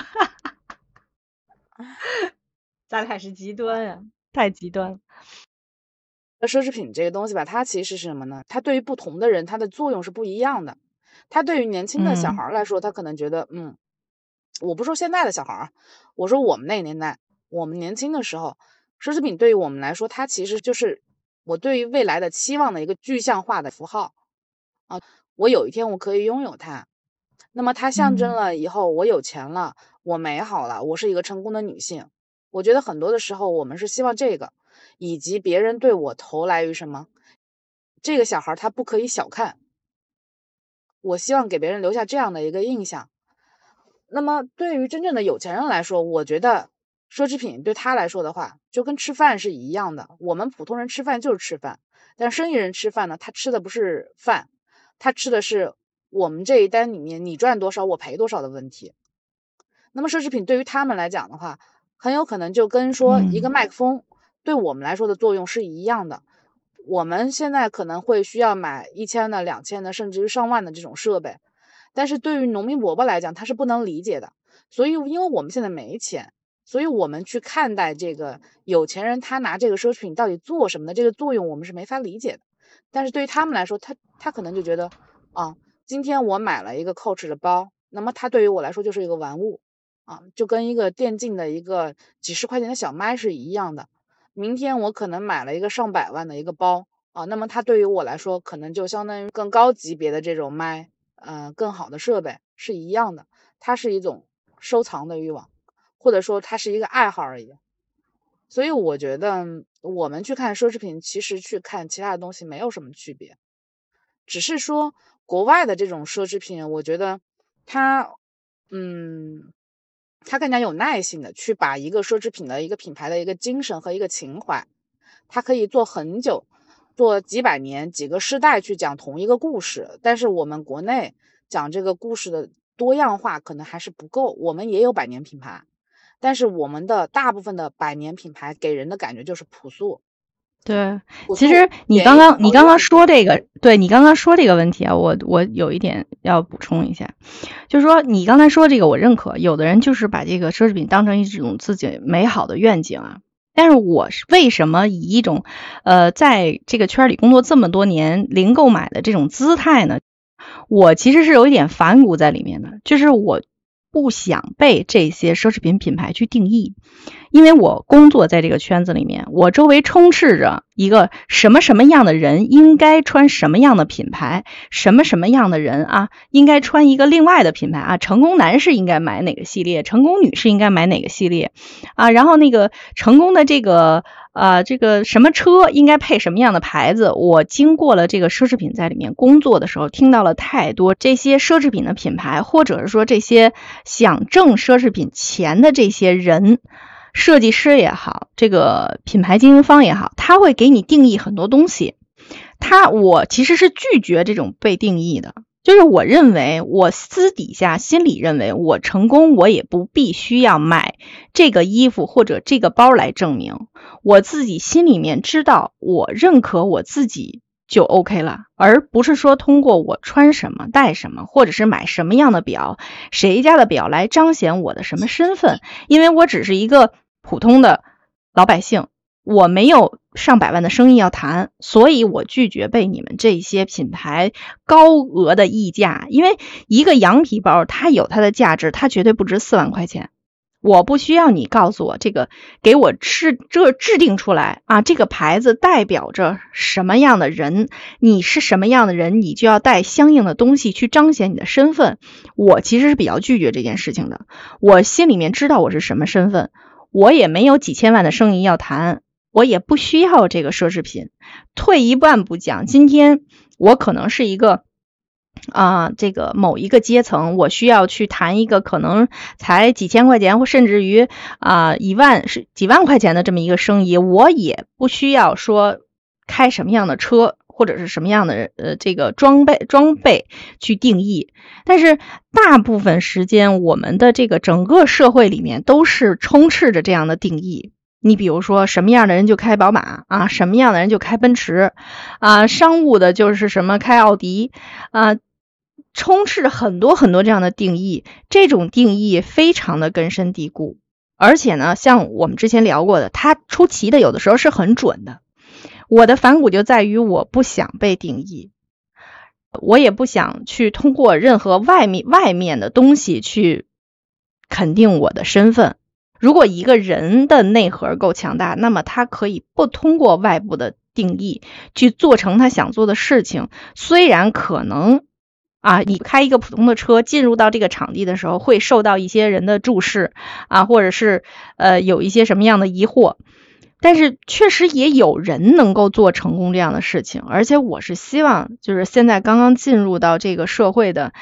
咱俩是极端呀，太极端了。那奢侈品这个东西吧，它其实是什么呢？它对于不同的人，它的作用是不一样的。它对于年轻的小孩来说，他可能觉得，嗯，我不说现在的小孩儿，我说我们那个年代，我们年轻的时候，奢侈品对于我们来说，它其实就是我对于未来的期望的一个具象化的符号啊。我有一天我可以拥有它，那么它象征了以后我有钱了，我美好了，我是一个成功的女性。我觉得很多的时候，我们是希望这个，以及别人对我投来于什么，这个小孩他不可以小看。我希望给别人留下这样的一个印象。那么对于真正的有钱人来说，我觉得奢侈品对他来说的话，就跟吃饭是一样的。我们普通人吃饭就是吃饭，但生意人吃饭呢，他吃的不是饭，他吃的是我们这一单里面你赚多少我赔多少的问题。那么奢侈品对于他们来讲的话，很有可能就跟说一个麦克风对我们来说的作用是一样的。我们现在可能会需要买一千的、两千的，甚至于上万的这种设备，但是对于农民伯伯来讲，他是不能理解的。所以，因为我们现在没钱，所以我们去看待这个有钱人他拿这个奢侈品到底做什么的这个作用，我们是没法理解的。但是对于他们来说，他他可能就觉得啊，今天我买了一个 Coach 的包，那么它对于我来说就是一个玩物。啊，就跟一个电竞的一个几十块钱的小麦是一样的。明天我可能买了一个上百万的一个包啊，那么它对于我来说，可能就相当于更高级别的这种麦，呃，更好的设备是一样的。它是一种收藏的欲望，或者说它是一个爱好而已。所以我觉得我们去看奢侈品，其实去看其他的东西没有什么区别，只是说国外的这种奢侈品，我觉得它，嗯。他更加有耐心的去把一个奢侈品的一个品牌的一个精神和一个情怀，他可以做很久，做几百年、几个世代去讲同一个故事。但是我们国内讲这个故事的多样化可能还是不够。我们也有百年品牌，但是我们的大部分的百年品牌给人的感觉就是朴素。对，其实你刚刚你刚刚说这个，对你刚刚说这个问题啊，我我有一点要补充一下，就是说你刚才说这个我认可，有的人就是把这个奢侈品当成一种自己美好的愿景啊，但是我是为什么以一种呃在这个圈里工作这么多年零购买的这种姿态呢？我其实是有一点反骨在里面的，就是我不想被这些奢侈品品牌去定义。因为我工作在这个圈子里面，我周围充斥着一个什么什么样的人应该穿什么样的品牌，什么什么样的人啊应该穿一个另外的品牌啊，成功男士应该买哪个系列，成功女士应该买哪个系列啊，然后那个成功的这个呃这个什么车应该配什么样的牌子。我经过了这个奢侈品在里面工作的时候，听到了太多这些奢侈品的品牌，或者是说这些想挣奢侈品钱的这些人。设计师也好，这个品牌经营方也好，他会给你定义很多东西。他我其实是拒绝这种被定义的，就是我认为，我私底下心里认为我成功，我也不必须要买这个衣服或者这个包来证明。我自己心里面知道，我认可我自己就 OK 了，而不是说通过我穿什么、戴什么，或者是买什么样的表、谁家的表来彰显我的什么身份。因为我只是一个普通的老百姓。我没有上百万的生意要谈，所以我拒绝被你们这些品牌高额的溢价。因为一个羊皮包，它有它的价值，它绝对不值四万块钱。我不需要你告诉我这个，给我制这制定出来啊，这个牌子代表着什么样的人？你是什么样的人，你就要带相应的东西去彰显你的身份。我其实是比较拒绝这件事情的。我心里面知道我是什么身份，我也没有几千万的生意要谈。我也不需要这个奢侈品。退一万步讲，今天我可能是一个啊，这个某一个阶层，我需要去谈一个可能才几千块钱，或甚至于啊一万是几万块钱的这么一个生意，我也不需要说开什么样的车，或者是什么样的呃这个装备装备去定义。但是大部分时间，我们的这个整个社会里面都是充斥着这样的定义。你比如说，什么样的人就开宝马啊，什么样的人就开奔驰啊，商务的就是什么开奥迪啊，充斥着很多很多这样的定义，这种定义非常的根深蒂固，而且呢，像我们之前聊过的，它出奇的有的时候是很准的。我的反骨就在于我不想被定义，我也不想去通过任何外面外面的东西去肯定我的身份。如果一个人的内核够强大，那么他可以不通过外部的定义去做成他想做的事情。虽然可能啊，你开一个普通的车进入到这个场地的时候，会受到一些人的注视啊，或者是呃有一些什么样的疑惑，但是确实也有人能够做成功这样的事情。而且我是希望，就是现在刚刚进入到这个社会的。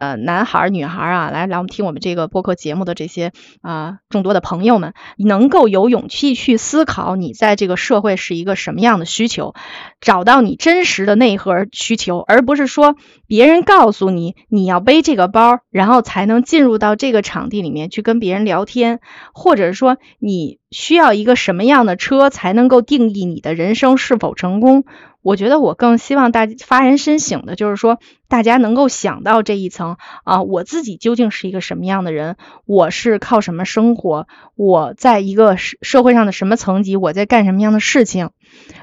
呃，男孩儿女孩儿啊，来来，我们听我们这个播客节目的这些啊众多的朋友们，能够有勇气去思考你在这个社会是一个什么样的需求，找到你真实的内核需求，而不是说别人告诉你你要背这个包，然后才能进入到这个场地里面去跟别人聊天，或者是说你需要一个什么样的车才能够定义你的人生是否成功。我觉得我更希望大家发人深省的，就是说大家能够想到这一层啊，我自己究竟是一个什么样的人？我是靠什么生活？我在一个社社会上的什么层级？我在干什么样的事情？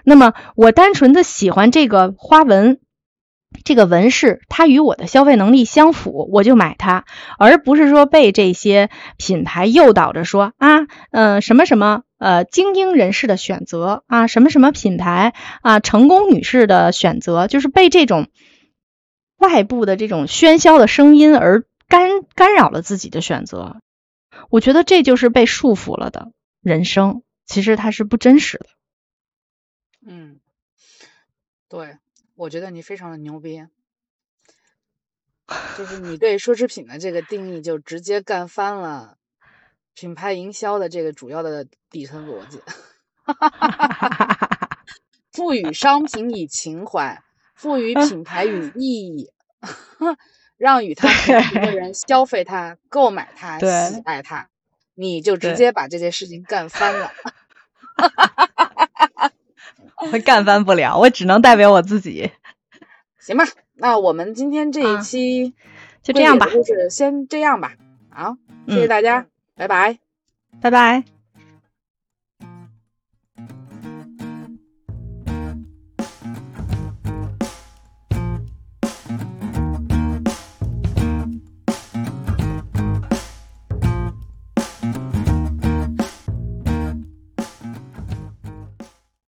那么我单纯的喜欢这个花纹。这个纹饰它与我的消费能力相符，我就买它，而不是说被这些品牌诱导着说啊，嗯，什么什么呃精英人士的选择啊，什么什么品牌啊，成功女士的选择，就是被这种外部的这种喧嚣的声音而干干扰了自己的选择。我觉得这就是被束缚了的人生，其实它是不真实的。嗯，对。我觉得你非常的牛逼，就是你 对奢侈品的这个定义，就直接干翻了品牌营销的这个主要的底层逻辑。赋予商品以情怀，赋予品牌与 意义，让与它同行的人消费它、购买它、喜爱它，你就直接把这件事情干翻了。我干翻不了，我只能代表我自己。行吧，那我们今天这一期就这样吧，就是先这样吧。好，谢谢大家，拜拜，拜拜。